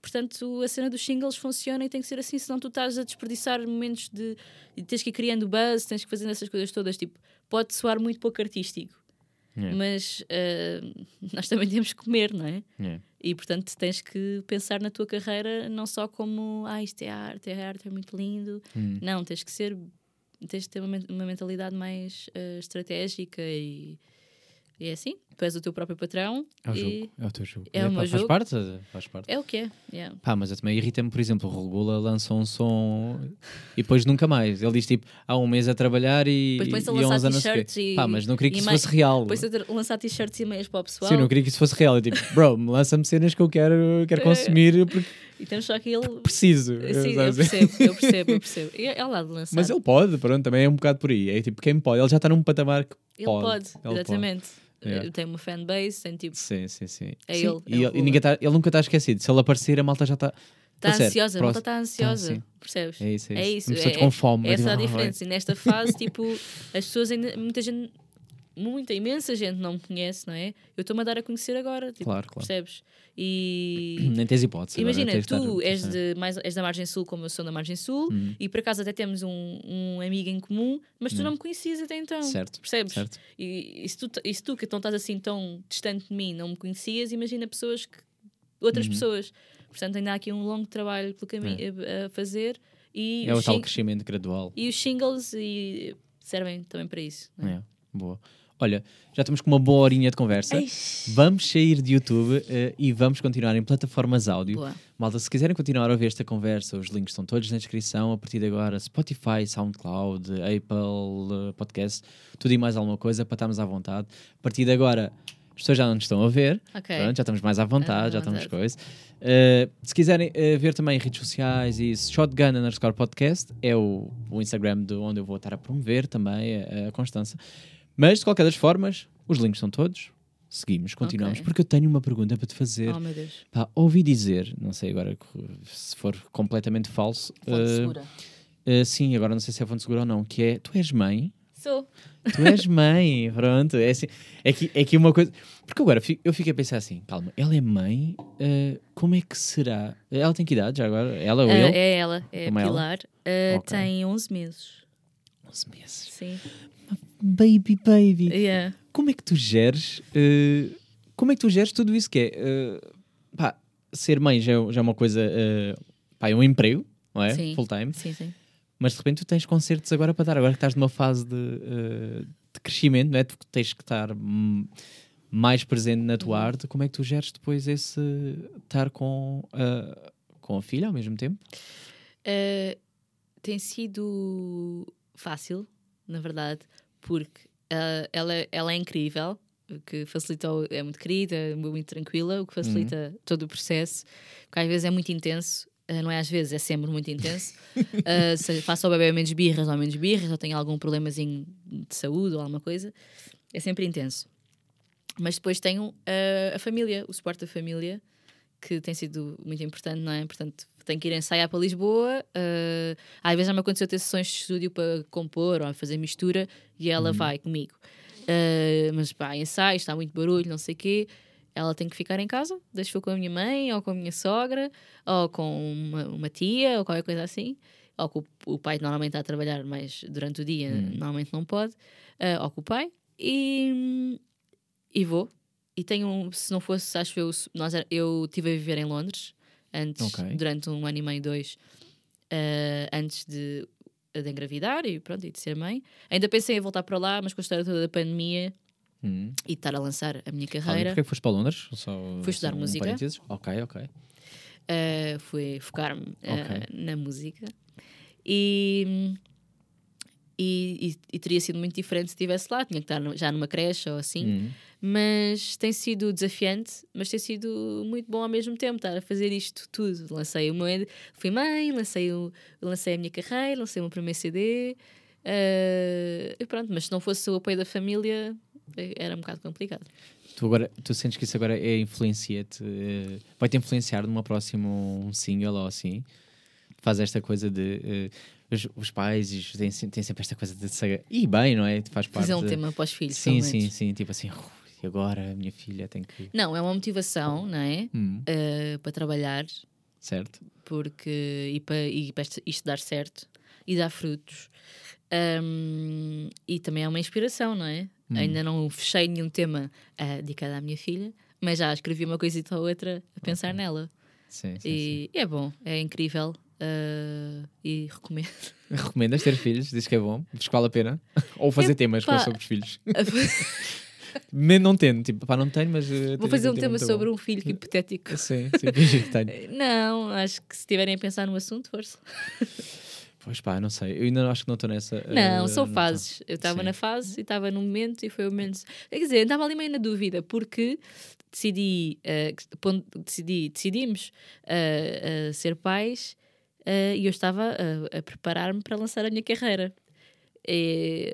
Portanto, a cena dos singles funciona e tem que ser assim, senão tu estás a desperdiçar momentos de. e tens que ir criando buzz, tens que fazer essas coisas todas. Tipo, pode soar muito pouco artístico, É. mas uh, nós também temos que comer, não é? É. E portanto tens que pensar na tua carreira não só como ah, isto é arte, é arte, é muito lindo. Hum. Não, tens que ser, tens que ter uma, uma mentalidade mais eh, estratégica e, e é assim. Tu és o teu próprio patrão É o e jogo. É o teu jogo. É o meu faz jogo. parte? Faz parte. é o que é. Pá, mas eu também irrita-me, por exemplo, o Regula lança um som e depois nunca mais. Ele diz tipo, há um mês a trabalhar e, Depois a e anos a t-shirts e- Pá, mas não queria que e isso mais- fosse real. Depois de ter- lançar t-shirts e meias para o pessoal Sim, não queria que isso fosse real. É tipo, bro, lança-me cenas que eu quero, quero consumir porque e temos só aquele. preciso. Sim, eu percebo, eu percebo, eu percebo. E É, é lá de lançar. Mas ele pode, pronto, também é um bocado por aí. É tipo, quem pode? Ele já está num patamar que Ele pode. pode, Ele exatamente. Yeah. Tem uma fanbase, tem tipo. Sim, sim, sim. É Sim, ele, E, é ele, ninguém tá, ele nunca está esquecido. Se ele aparecer, a malta já está. Está Tá ansiosa, a malta está ansiosa, sim. percebes? É isso, é, É isso. isso, Uma pessoa é- com fome. é Essa é a diferença. E nesta fase, tipo, as pessoas ainda, muita gente, muita, imensa gente não me conhece, não é? Eu estou-me a dar a conhecer agora, tipo, Claro, claro. percebes? E Nem tens hipótese. agora, imagina, de tu estar- és, de, mais, és da Margem Sul, como eu sou da Margem Sul, Hum. e por acaso até temos um, um amigo em comum, mas tu Hum. não me conhecias até então. Certo, Percebes? certo. E, e se, tu, e se tu que então estás assim tão distante de mim não me conhecias, imagina pessoas que. outras Uhum. pessoas. Portanto, ainda há aqui um longo trabalho pelo caminho a, a fazer. E É o os tal crescimento gradual. e os singles e servem também para isso. não é? É, boa. Olha, já estamos com uma boa horinha de conversa. Vamos sair de YouTube eh, e vamos continuar em plataformas áudio. Boa. Malta, se quiserem continuar a ouvir esta conversa, os links estão todos na descrição. A partir de agora, Spotify, SoundCloud, Apple, eh, Podcast, tudo e mais alguma coisa para estarmos à vontade. A partir de agora, as pessoas já não nos estão a ver. Ok. Pronto, já estamos mais à vontade, já estamos coisa. Uh, se quiserem uh, ver também redes sociais e Shotgun underscore podcast é o, o Instagram de onde eu vou estar a promover também a, a Constança. Mas de qualquer das formas, os links são todos. Seguimos, continuamos, Ok. porque eu tenho uma pergunta para te fazer. Oh meu Deus. Pá, ouvi dizer, não sei agora se for completamente falso. uh, uh, sim, agora não sei se é fonte segura ou não, que é tu és mãe. Sou. Tu és mãe, pronto. É, assim, é, que, é que uma coisa. Porque agora eu fico a pensar assim: calma, ela é mãe, eh, como é que será? Ela tem que idade já agora? Ela ou Ah, ele? é ela, é a Como é ela? Pilar. Ah, Ok. Tem 11 meses. 11 meses. Sim. Baby, baby. Yeah. Como é que tu geres? eh, como é que tu geres tudo isso que é? eh, pá, ser mãe já, é- já é uma coisa. eh, pá, é um emprego, não é? Sim. Full time. Sim, sim. Mas de repente tu tens concertos agora para dar. Agora que estás numa fase de, eh, de crescimento, não é? Tu tens que estar hum, mais presente na Uhum. tua arte. Como é que tu geres depois esse estar com, a- com a filha ao mesmo tempo? Uh, tem sido fácil, na verdade, porque uh, ela, ela é incrível, o que facilitou, é muito querida, muito tranquila, o que facilita todo o processo, porque às vezes é muito intenso. uh, não é às vezes, é sempre muito intenso. Uh, se faço ao bebê menos birras ou menos birras, ou tenho algum problemazinho de saúde ou alguma coisa, é sempre intenso. Mas depois tenho uh, a família, o suporte da família, que tem sido muito importante, não é? Portanto, tenho que ir ensaiar para Lisboa. eh, às vezes já me aconteceu ter sessões de estúdio para compor ou fazer mistura e ela vai comigo. Eh, mas pá, ensaio, está muito barulho, não sei o quê. Ela tem que ficar em casa, deixo com a minha mãe, ou com a minha sogra, ou com uma, uma tia, ou qualquer coisa assim. Ou com o, o pai normalmente está a trabalhar, mas durante o dia normalmente não pode. eh, ou com o pai. E, e vou. E tenho, um- se não fosse, acho eu, nós, eu estive a viver em Londres antes, Ok. durante um ano e meio, dois, eh, antes de, de engravidar e pronto, e de ser mãe. Ainda pensei em voltar para lá, mas com a história toda da pandemia Hum. e estar a lançar a minha carreira, porquê que foste para Londres? Só, Fui estudar só um música. parênteses. Ok, ok. eh, fui focar-me eh, Ok. na música. E, E, e- e teria sido muito diferente se estivesse lá, tinha que estar no- já numa creche ou assim. Hum. Mas tem sido desafiante, mas tem sido muito bom ao mesmo tempo estar a fazer isto tudo. Lancei o meu. Fui mãe, lancei, o, lancei a minha carreira, lancei o meu primeiro CD. eh, e pronto, mas se não fosse o apoio da família, era um bocado complicado. Tu, agora, tu sentes que isso agora é influencia-te? eh, Vai-te influenciar numa próxima um single ou assim? Faz esta coisa de. eh, os, os pais têm, têm sempre esta coisa de. se- E bem, não é? Faz parte. Fazer um tema para os filhos. Sim, sim, sim. Tipo assim, "Ui, e agora a minha filha tem que. Não, é uma motivação, não é? Hum, Eh, para trabalhar, certo? porque e para, e para isto- dar certo e dar frutos. Ahm, e também é uma inspiração, não é? Hum. Ainda não fechei nenhum tema ah, dedicado à minha filha, mas já escrevi uma coisita ou outra a pensar nela. Sim, sim, sim. E, e é bom, é incrível ah, e recomendo. Recomendas ter filhos? Diz que é bom? Diz que vale a pena? Ou fazer temas sobre os filhos? Não tendo, tipo, pá, não tenho, mas. eh, Vou fazer um muito tema bom. sobre um filho hipotético. Sim, sim, que tenho. Não, acho que se estiverem a pensar no assunto, força. Pois pá, não sei. Eu ainda acho que não estou nessa. Não, eh, são não tô. fases. Eu estava na fase e estava no momento e foi o momento. Quer dizer, estava ali meio na dúvida, porque decidi, eh, pon- decidi decidimos eh, eh, ser pais eh, e eu estava a, a preparar-me para lançar a minha carreira.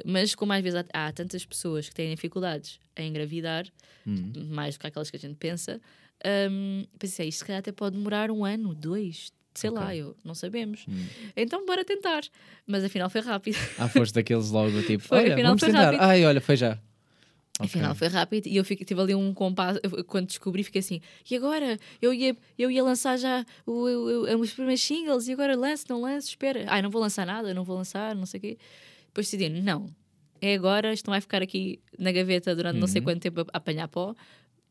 Mas como às vezes há, há tantas pessoas que têm dificuldades a engravidar, Hum. mais do que aquelas que a gente pensa, hum, pensei, isto se calhar até pode demorar um ano, dois, sei lá, Ok. eu, não sabemos. Hum. Então bora tentar. Mas afinal foi rápido. Ah, foste daqueles logo do tipo, Foi, olha, vamos tentar. rápido. Ai, olha, foi já. Afinal Ok. foi rápido e eu fiquei, tive ali um compasso. eu- Quando descobri, fiquei assim: e agora? Eu ia, eu ia lançar já o, o- os primeiros singles e agora lanço, não lanço, espera. Ai, não vou lançar nada, não vou lançar, não sei o quê. Depois decidi: não, é agora, isto não vai ficar aqui na gaveta durante não sei Uhum. quanto tempo a, a apanhar pó.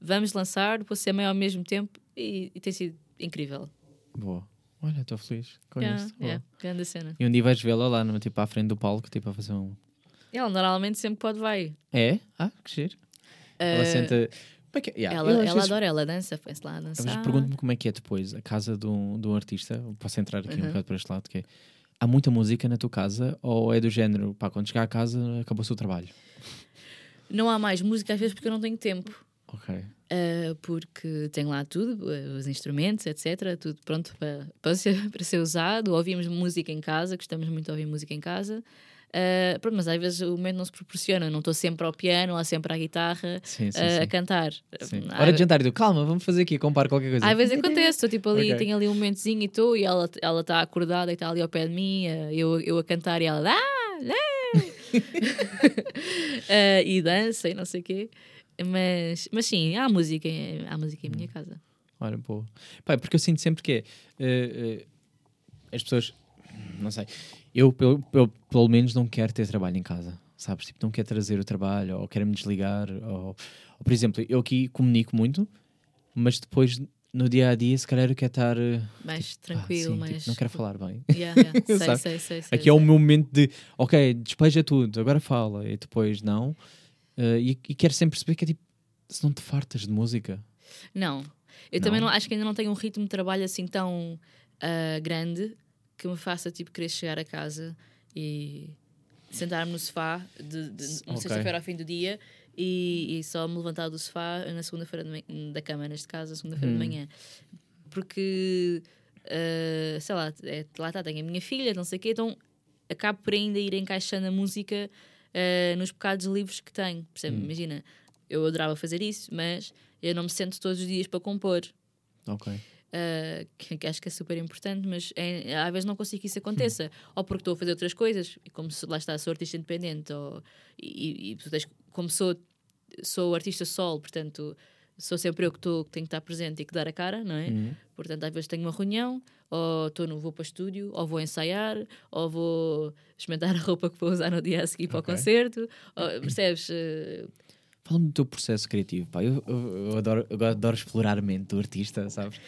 Vamos lançar, vou ser mãe ao mesmo tempo e, e tem sido incrível. Boa. Olha, estou feliz com Yeah. Boa. yeah, grande cena. E um dia vais vê-la lá, no, tipo, à frente do palco, tipo, a fazer um. Ela normalmente sempre pode vai. É? Ah, que giro. Ela Eh, senta. Como é que é? Yeah, ela eu às ela vezes- adora, ela dança, foi-se lá a Às dançar. pergunto-me como é que é depois a casa de um, de um artista. Posso entrar aqui um Uhum. bocado para este lado? Que é, há muita música na tua casa ou é do género, pá, quando chegar a casa acabou-se o trabalho? Não há mais música às vezes porque eu não tenho tempo. Ok. Uh, porque tenho lá tudo, uh, os instrumentos, etc. Tudo pronto para, para, ser, para ser usado. Ouvimos música em casa, gostamos muito de ouvir música em casa. Uh, pronto, mas às vezes o momento não se proporciona. Não estou sempre ao piano ou sempre à guitarra Sim, sim, uh, a cantar. Sim. Uh, Hora de jantar e tu, calma, vamos fazer aqui, compara qualquer coisa. Às vezes acontece, estou tipo ali, Ok. tenho ali um momentozinho e estou, e ela ela está acordada e está ali ao pé de mim, uh, eu, eu a cantar e ela, ah, ah! Uh, e dança e não sei o quê. Mas, mas sim, há música, em- há música em minha casa. Olha, pô. Pá, porque eu sinto sempre que é. eh, eh, as pessoas. Não sei. Eu, pelo, pelo, pelo menos, não quero ter trabalho em casa. Sabes? Tipo, não quero trazer o trabalho, ou quero me desligar. Ou, ou, por exemplo, eu aqui comunico muito, mas depois, no dia a dia, se calhar eu quero estar. eh, Mais pá, tranquilo, sim, mais. tipo, não quero falar bem. Yeah, yeah. sei, sei, sei, sei, Aqui é o sei. meu momento de, ok, despeja tudo, agora fala, e depois não. Eh, e, e quero sempre perceber que é tipo, se não te fartas de música. Não, eu também Não? não, acho que ainda não tenho um ritmo de trabalho assim tão ah, grande que me faça tipo querer chegar a casa e sentar-me no sofá de, de, S- uma ok. sexta-feira ao fim do dia e, e só me levantar do sofá na segunda-feira de da cama, neste caso, a segunda-feira Hum. de manhã. Porque, ah, sei lá, é, lá está, tenho a minha filha, não sei o quê, então acabo por ainda ir encaixando a música ah, nos bocados livres que tenho. Percebe? Hum. Imagina, eu adorava fazer isso, mas eu não me sento todos os dias para compor. Ok. Uh, que, que acho que é super importante, mas é, às vezes não consigo que isso aconteça. Ou porque estou a fazer outras coisas, como se, lá está, sou artista independente, ou, e, e como sou, sou artista solo, portanto, sou sempre eu que, estou que tenho que estar presente e que dar a cara, não é? Uhum. Portanto, às vezes tenho uma reunião, ou estou no, vou para o estúdio, ou vou ensaiar, ou vou experimentar a roupa que vou usar no dia a seguir para Ok. o concerto, ou- percebes? Uh, Fala-me do teu processo criativo, pá. Eu, eu- eu adoro, eu adoro explorar a mente do artista, sabes?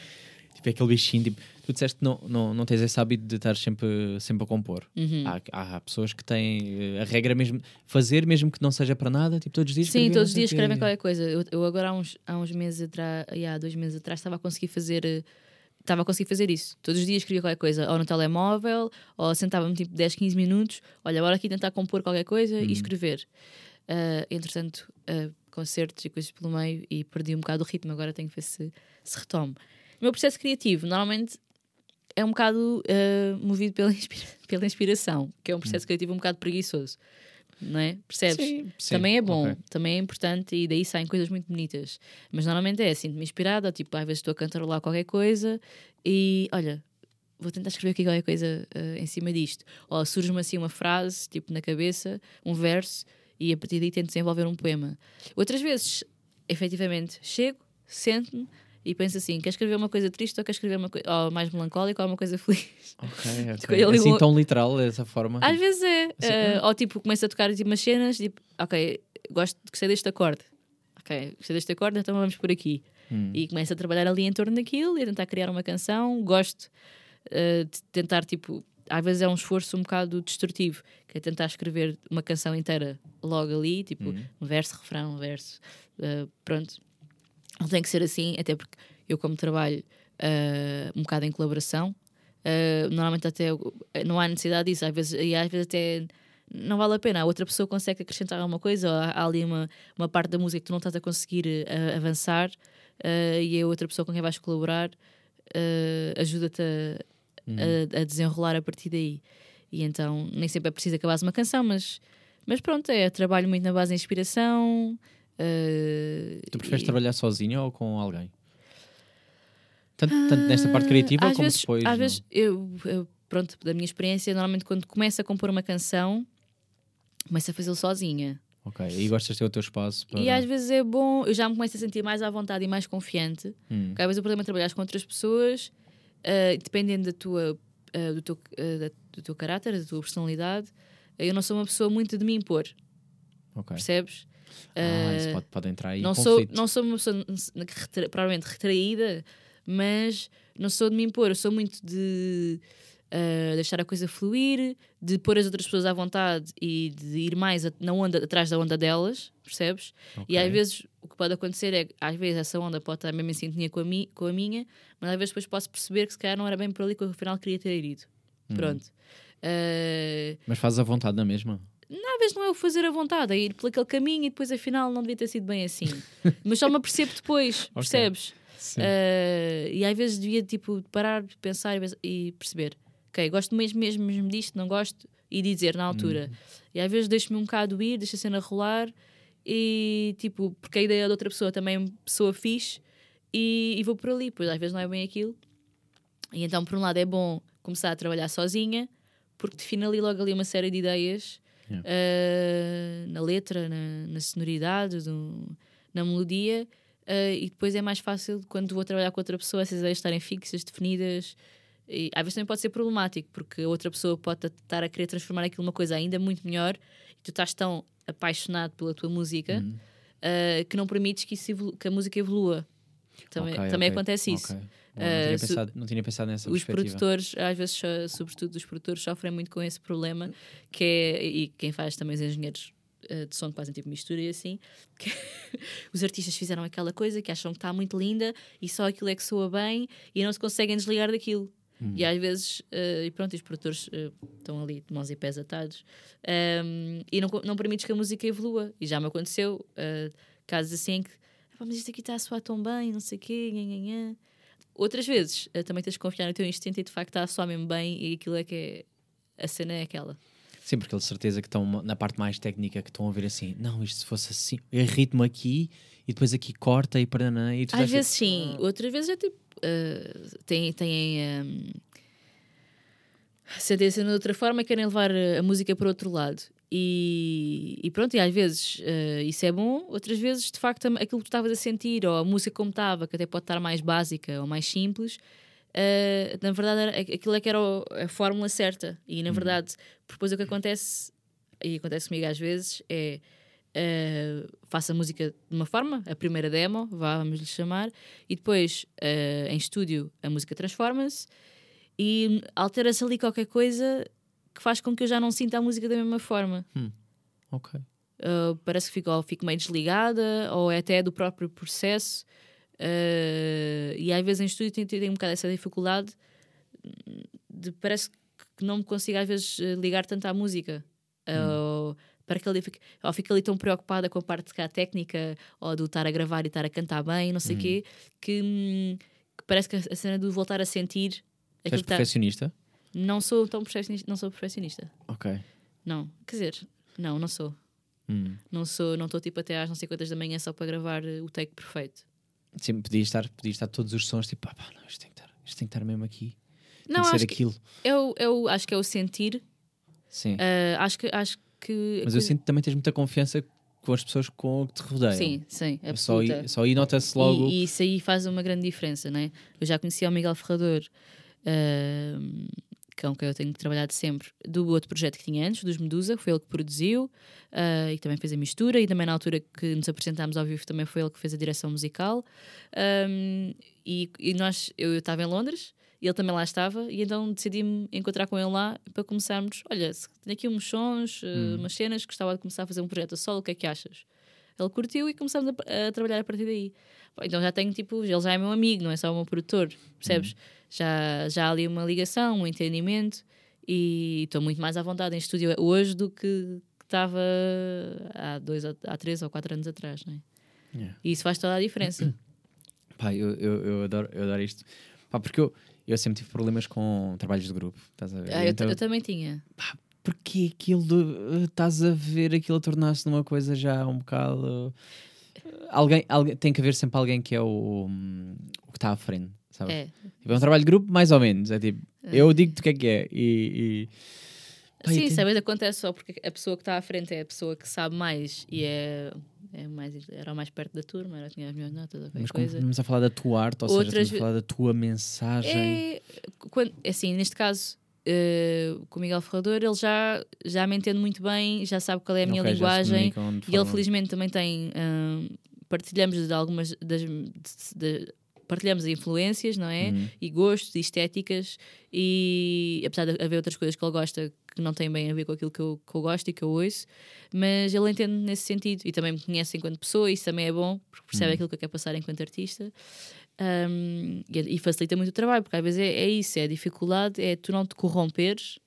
Tipo, é aquele bichinho, tipo, tu disseste que não, não, não tens esse hábito de estar sempre, sempre a compor. uhum. Há, há pessoas que têm eh, a regra mesmo, fazer mesmo que não seja para nada, tipo, todos os dias. Sim, todos os dias escrevem qualquer coisa. Eu, eu agora há uns, há uns meses atrás, há dois meses atrás, estava a conseguir fazer eh, estava a conseguir fazer isso. Todos os dias escrevia qualquer coisa, ou no telemóvel, ou sentava-me tipo 10, 15 minutos, olha, agora aqui tentar compor qualquer coisa e escrever. Ah, entretanto, ah, concertos e coisas pelo meio e perdi um bocado o ritmo, agora tenho que ver se, se retomo. O meu processo criativo normalmente é um bocado ah, movido pela, inspira- pela inspiração, que é um processo criativo um bocado preguiçoso, não é? Percebes? Sim, sim, também é bom, ok. também é importante e daí saem coisas muito bonitas. Mas normalmente é sinto-me inspirada, tipo, às vezes estou a cantarolar qualquer coisa e olha, vou tentar escrever aqui qualquer coisa eh, em cima disto. Ou surge-me assim uma frase, tipo na cabeça, um verso, e a partir daí tento desenvolver um poema. Outras vezes, efetivamente, chego, sento-me e penso assim: quer escrever uma coisa triste ou quer escrever uma coisa ou mais melancólica ou uma coisa feliz? Ok, Escolha ok. ali Assim tão literal, dessa forma. Às vezes é. Assim, eh, ou tipo, começo a tocar tipo, umas cenas, tipo, ok, gosto, gostei deste acorde. Ok, gostei deste acorde, então vamos por aqui. Hum. E começo a trabalhar ali em torno daquilo e a tentar criar uma canção. Gosto eh, de tentar, tipo, às vezes é um esforço um bocado destrutivo, que é tentar escrever uma canção inteira logo ali, tipo, um verso, refrão, um verso. eh, pronto. Não tem que ser assim, até porque eu, como trabalho eh, um bocado em colaboração, eh, normalmente até não há necessidade disso, às vezes, e às vezes até não vale a pena. A outra pessoa consegue acrescentar alguma coisa, ou há, há ali uma, uma parte da música que tu não estás a conseguir eh, avançar, e a outra pessoa com quem vais colaborar ajuda-te a, a- a desenrolar a partir daí. E então nem sempre é preciso acabar uma canção, mas, mas pronto, é trabalho muito na base da inspiração. Eh, Tu preferes e- trabalhar sozinho ou com alguém? Tanto, tanto nesta parte criativa Ah, às como vezes, depois. Às no- vezes, eu, eu- pronto, da minha experiência, normalmente quando começo a compor uma canção, começo a fazê-lo sozinha. Ok, e gostas de ter o teu espaço para. E às vezes é bom, eu já me começo a sentir mais à vontade e mais confiante. Hum. Porque às vezes o problema é trabalhar com outras pessoas, ah, dependendo da tua, ah, do, teu, da- do teu caráter, da tua personalidade. Eu não sou uma pessoa muito de me impor, Ok. percebes? Ah, isso Ah, pode, pode entrar aí. não sou, não sou uma pessoa retra- provavelmente retraída, mas não sou de me impor. Eu sou muito de ah, deixar a coisa fluir, de pôr as outras pessoas à vontade e de ir mais a- na onda, atrás da onda delas, percebes? E Ok. às vezes o que pode acontecer é que às vezes essa onda pode estar mesmo em sintonia com a, mi, com a minha, mas às vezes depois posso perceber que se calhar não era bem por ali que eu afinal queria ter ido. Hum. Pronto. Ah, Mas fazes a vontade na mesma. Às vezes não é o fazer a vontade, é ir por aquele caminho e depois afinal não devia ter sido bem assim. Mas só me apercebo depois, percebes? Uh, e às vezes devia tipo parar, pensar e perceber, ok, gosto mesmo, mesmo, mesmo disto, não gosto, e dizer na altura. E às vezes deixo-me um bocado ir, deixo a cena rolar e tipo, porque a ideia da outra pessoa também é uma pessoa fixe e, e vou por ali, pois às vezes não é bem aquilo. E então, por um lado, é bom começar a trabalhar sozinha, porque define ali logo ali uma série de ideias Yeah. uh, na letra, na, na sonoridade, do- na melodia, uh, e depois é mais fácil quando vou trabalhar com outra pessoa essas ideias estarem fixas, definidas. E às vezes também pode ser problemático, porque a outra pessoa pode estar a querer transformar aquilo numa coisa ainda muito melhor e tu estás tão apaixonado pela tua música Uhum. uh, que não permites que, isso que a música evolua. Também, Ok, também ok, acontece isso. ok. Bom, Uh, não, tinha se- pensado, não tinha pensado nessa Os produtores, às vezes, so- sobretudo os produtores, sofrem muito com esse problema, que é, e quem faz também os engenheiros eh, de som que fazem tipo mistura e assim, que os artistas fizeram aquela coisa que acham que está muito linda e só aquilo é que soa bem e não se conseguem desligar daquilo. E às vezes, eh, e pronto, os produtores eh, estão ali de mãos e pés atados ehm, e não, não permites que a música evolua. E já me aconteceu eh, casos assim em que, "Epá, mas isto aqui está a soar tão bem, não sei o quê, nhan, nhan, nhan." Outras vezes eh, também tens de confiar no teu instinto e de facto está a soar mesmo bem e aquilo é que é. A cena é aquela. Sim, porque eles de certeza que estão na parte mais técnica que estão a ver assim, não, isto se fosse assim, é ritmo aqui e depois aqui corta e para e tu Às vezes sim, outras vezes é tipo. Uh, têm. têm um, sentem a cena de outra forma e querem levar a música para outro lado. E, e pronto, e às vezes uh, isso é bom, outras vezes de facto aquilo que tu estavas a sentir, ou a música como estava, que até pode estar mais básica ou mais simples, uh, na verdade era, aquilo é que era o- a fórmula certa. E na verdade, depois o que acontece, e acontece comigo às vezes, é Uh, faço a música de uma forma, a primeira demo, vá, vamos lhe chamar, e depois uh, em estúdio a música transforma-se e altera-se ali qualquer coisa que faz com que eu já não sinta a música da mesma forma. Ok. Uh, parece que fico, ou fico meio desligada, ou é até do próprio processo. Uh, e às vezes em estúdio tenho, tenho um bocado essa dificuldade de parece que não me consigo às vezes eh, ligar tanto à música. Ou, para que ali fique, ou fico ali tão preocupada com a parte cá, técnica ou do estar a gravar e estar a cantar bem, não sei o quê, que, hum, que parece que a cena do voltar a sentir És tá- perfeccionista? Não sou tão perfeccionista, não sou perfeccionista. Ok. Não, quer dizer, não, não sou. Hum. Não sou, não estou tipo até às não sei quantas da manhã só para gravar eh, o take perfeito. Sim, podia estar, podia estar todos os sons tipo, ah, pá, não, isto tem que estar, isto tem que estar mesmo aqui. Tem Não, que ser acho que, aquilo. é o, é o- acho que é o sentir. Sim. eh, acho que acho que Mas eu sinto que também tens muita confiança com as pessoas com que te rodeiam. sim, sim, É Só absoluta. aí, só aí nota-se logo. E, e isso aí faz uma grande diferença, né? Eu já conhecia o Miguel Ferrador, ahm, com quem eu tenho trabalhado sempre, do outro projeto que tinha antes, dos Medusa, foi ele que produziu ah, e também fez a mistura. E também na altura que nos apresentámos ao vivo, também foi ele que fez a direção musical. Ahm, e, e nós, eu estava em Londres. E ele também lá estava, e então decidi-me encontrar com ele lá para começarmos. Olha, tenho aqui uns sons, ah, umas cenas, gostava de começar a fazer um projeto a solo, o que é que achas? Ele curtiu e começámos a, a trabalhar a partir daí. Bom, Então já tenho tipo, ele já é meu amigo, não é só o meu produtor, percebes? Já, já há ali uma ligação, um entendimento e estou muito mais à vontade em estúdio hoje do que estava há dois, há três ou quatro anos atrás, não é? Yeah. E isso faz toda a diferença. Pá, eu, eu, eu, adoro, eu adoro isto. Pá, porque eu, eu sempre tive problemas com trabalhos de grupo, estás a ver? Ah, eu, Então, eu também tinha. Porque aquilo de, estás a ver aquilo a tornar-se numa coisa já um bocado. Alguém, alguém, tem que haver sempre alguém que é o, o que está à frente, sabes? É. Tipo, é um trabalho de grupo, mais ou menos. É tipo, eu digo-te o que é que é. E, e- e Sim, às vezes acontece só porque a pessoa que está à frente é a pessoa que sabe mais e é, é mais, era mais perto da turma, era, tinha as melhores notas qualquer Mas coisa. estamos a falar da tua arte, ou seja, Outras estamos a falar da tua mensagem. É, quando, assim, neste caso, eh, com o Miguel Ferrador, ele já, já me entende muito bem, já sabe qual é a minha linguagem e ele felizmente também tem. hum, partilhamos de algumas das. de- de- partilhamos influências, não é? Uhum. E gostos e estéticas, e apesar de haver outras coisas que ele gosta que não têm bem a ver com aquilo que eu, que eu gosto e que eu ouço, mas ele entende nesse sentido e também me conhece enquanto pessoa, isso também é bom, porque percebe aquilo que eu quero passar enquanto artista. Um, e, e facilita muito o trabalho, porque às vezes é, é isso, é a dificuldade, é tu não te corromperes.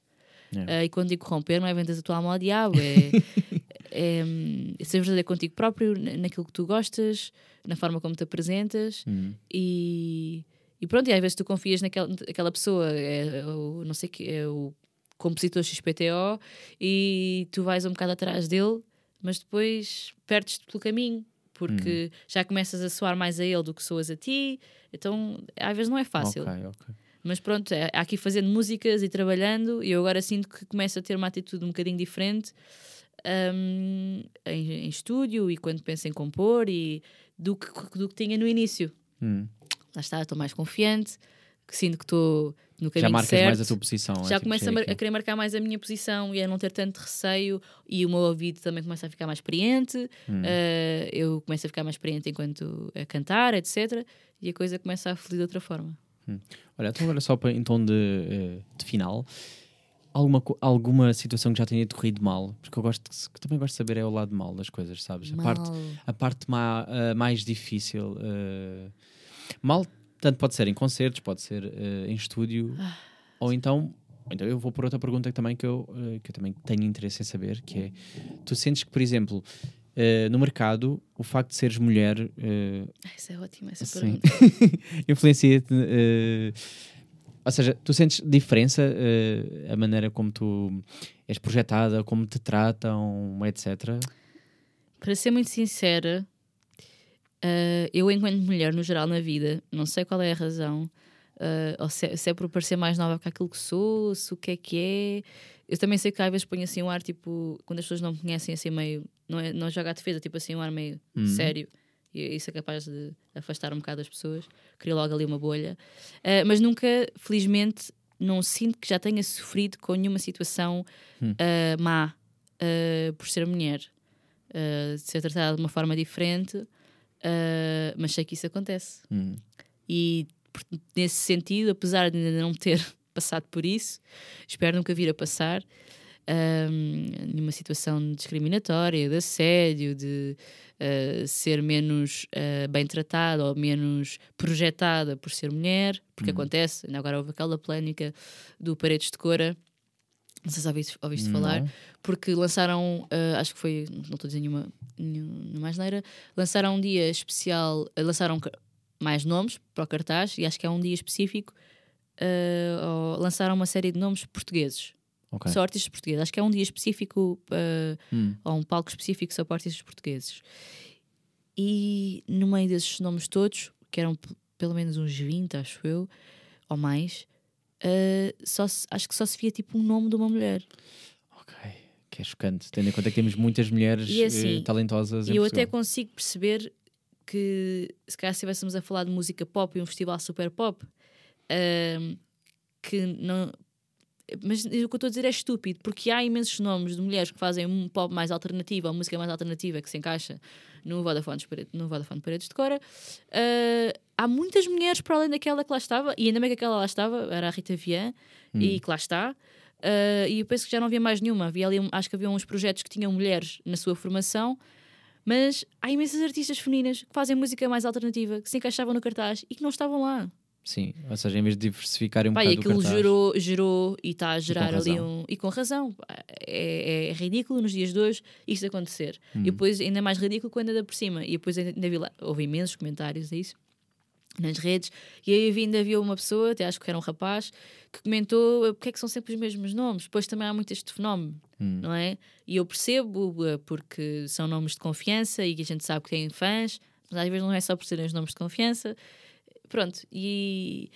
Yeah. Ah, e quando digo corromper, não é vendas a tua alma ao diabo, é, é, hum, ser verdadeiro contigo próprio, na- naquilo que tu gostas, na forma como te apresentas Uhum. e, e pronto, e às vezes tu confias naquela, naquela pessoa, é, o, não sei que, é o compositor XPTO, e tu vais um bocado atrás dele, mas depois perdes-te pelo caminho, porque já começas a soar mais a ele do que soas a ti, então às vezes não é fácil. Ok, ok. Mas pronto, é, aqui fazendo músicas e trabalhando, e eu agora sinto que começo a ter uma atitude um bocadinho diferente hum, em, em estúdio e quando penso em compor e do que, do que tinha no início. Hum. Lá está, estou mais confiante, que sinto que estou no caminho Já marcas certo. mais a tua posição. é já tipo, começo a, é a querer marcar mais a minha posição e a não ter tanto receio e o meu ouvido também começa a ficar mais experiente Hum. eh, eu começo a ficar mais experiente enquanto a cantar, etc e a coisa começa a fluir de outra forma Olha, então agora só para, em tom de, eh, de final, alguma, alguma situação que já tenha decorrido mal? Porque eu gosto que também gosto de saber é o lado mal das coisas, sabes? A parte, a parte ma- ah, mais difícil. ah, mal, tanto pode ser em concertos, pode ser ah, em estúdio, ou então. Então eu vou por outra pergunta que também que eu, ah, que eu também tenho interesse em saber, que é tu sentes que, por exemplo, ah, no mercado, o facto de seres mulher ah, Ah, isso é ótimo essa Sim. pergunta influencia-te. ou seja, tu sentes diferença a maneira como tu és projetada, como te tratam, etc. para ser muito sincera eh, eu enquanto mulher no geral na vida não sei qual é a razão eh, ou se é, se é por parecer mais nova que aquilo que sou se o que é que é. Eu também sei que às vezes ponho assim um ar tipo quando as pessoas não me conhecem assim meio não, é, não joga a defesa tipo assim um ar meio sério. E isso é capaz de afastar um bocado as pessoas cria logo ali uma bolha. Eh, mas nunca felizmente não sinto que já tenha sofrido com nenhuma situação eh, má eh, por ser mulher. Eh, de ser tratada de uma forma diferente eh, mas sei que isso acontece Hum. e nesse sentido, apesar de ainda não ter passado por isso, espero nunca vir a passar. ahm, numa situação discriminatória, de assédio, de ah, ser menos ah, bem tratada ou menos projetada por ser mulher, porque acontece, ainda agora houve aquela polémica do Paredes de Cora. Não sei se ouviste, ouviste falar, porque lançaram, ah, acho que foi, não estou a dizer nenhuma, nenhuma mais neira, lançaram um dia especial, ah, lançaram mais nomes para o cartaz e acho que é um dia específico, ou lançaram uma série de nomes portugueses, Ok. só artistas portugueses. Acho que é um dia específico, Hum. ou um palco específico só para artistas portugueses. E no meio desses nomes todos, que eram pelo menos uns 20, acho eu, ou mais, ah, só se- acho que só se via tipo um nome de uma mulher. Ok. Que é chocante, tendo em conta que temos muitas mulheres E assim, eh, talentosas E eu até Portugal. consigo perceber que se calhar se estivéssemos a falar de música pop e um festival super pop, ahm, que não. Mas o que eu estou a dizer é estúpido, porque há imensos nomes de mulheres que fazem um pop mais alternativo ou música mais alternativa que se encaixa no Vodafone, no Vodafone Paredes de Cora. Ah, há muitas mulheres para além daquela que lá estava, e ainda bem que aquela lá estava, era a Rita Vian, e que lá está. Ah, e eu penso que já não havia mais nenhuma. Havia ali, acho que havia uns projetos que tinham mulheres na sua formação, mas há imensas artistas femininas que fazem música mais alternativa, que se encaixavam no cartaz e que não estavam lá. Sim, ou seja, em vez de diversificarem um Pá, e bocado o aquilo cartaz. gerou, gerou e está a gerar ali um. E com razão. É, é ridículo nos dias de hoje isto acontecer. Hum. E depois ainda mais ridículo quando anda por cima. E depois ainda vi lá, houve imensos comentários a isso nas redes. E aí ainda havia uma pessoa, até acho que era um rapaz, que comentou "Eh, porque é que são sempre os mesmos nomes. Depois também há muito este fenómeno, Hum. não é? E eu percebo eh, porque são nomes de confiança e que a gente sabe que têm fãs, mas às vezes não é só por serem os nomes de confiança. Pronto, e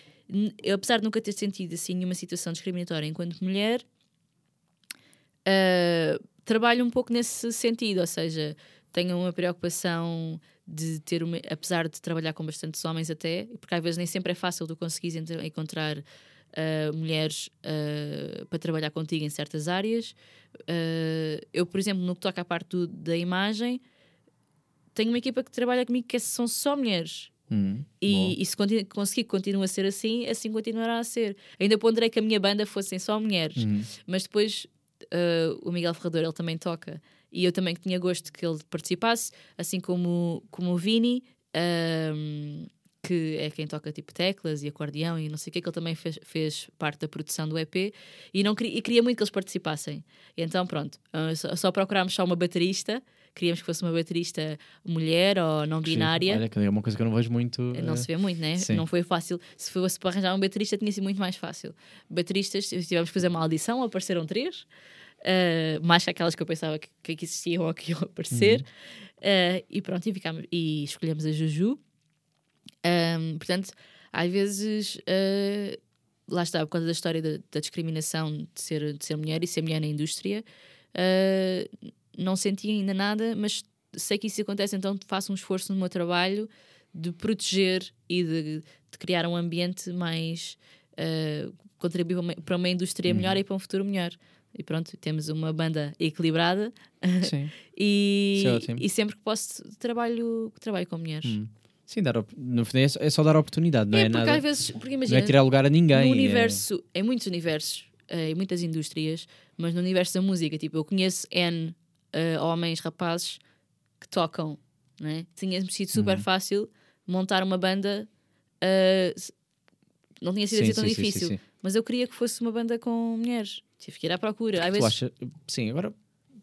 eu, apesar de nunca ter sentido assim nenhuma situação discriminatória enquanto mulher, ah, trabalho um pouco nesse sentido, ou seja, tenho uma preocupação de ter uma, apesar de trabalhar com bastantes homens até, porque às vezes nem sempre é fácil tu conseguires encontrar ah, mulheres ah, para trabalhar contigo em certas áreas. Ah, eu, por exemplo, no que toca à parte do- da imagem, tenho uma equipa que trabalha comigo que são só mulheres. Hum. E, e se continu- conseguir que continue a ser assim, assim continuará a ser. Ainda ponderei que a minha banda fossem só mulheres, Uhum. mas depois uh, o Miguel Ferrador ele também toca. E eu também tinha gosto que ele participasse, assim como, como o Vini, um, que é quem toca tipo teclas e acordeão e não sei o que, que ele também fez, fez parte da produção do EP e, não e queria muito que eles participassem. E então, pronto, uh, só, só procurámos só uma baterista, queríamos que fosse uma baterista mulher ou não Sim, binária. Olha, que é uma coisa que eu não vejo muito. Não eh, se vê muito, né? sim. Não foi fácil. Se fosse para arranjar um baterista, tinha sido muito mais fácil. Bateristas, tivemos que fazer uma audição, apareceram três, eh, mais que aquelas que eu pensava que, que existiam ou que iam aparecer. Uhum. Eh, e pronto, e, ficámos, e escolhemos a Juju. Ahm, portanto, às vezes, eh, lá está, por causa da história da, da discriminação de ser, de ser mulher e ser mulher na indústria, não senti ainda nada, mas sei que isso acontece, então faço um esforço no meu trabalho de proteger e de, de criar um ambiente mais eh, contribuir para uma- para uma indústria melhor e para um futuro melhor. E pronto, temos uma banda equilibrada Sim. e, Isso é ótimo. e sempre que posso trabalho, trabalho com mulheres. Hum. Sim, dar no fim é só, é só dar oportunidade, não é, é porque nada. às vezes, porque Não imagina, é tirar lugar a ninguém. no é- universo, em muitos universos, eh, em muitas indústrias, mas no universo da música, tipo, eu conheço N eh, homens, rapazes que tocam, né? Tinha sido super Uhum. fácil montar uma banda, s- não tinha sido Sim, assim tão sim, sim, sim, difícil, sim. Mas eu queria que fosse uma banda com mulheres. Tive que ir à procura. Às Tu vezes, acha, sim, agora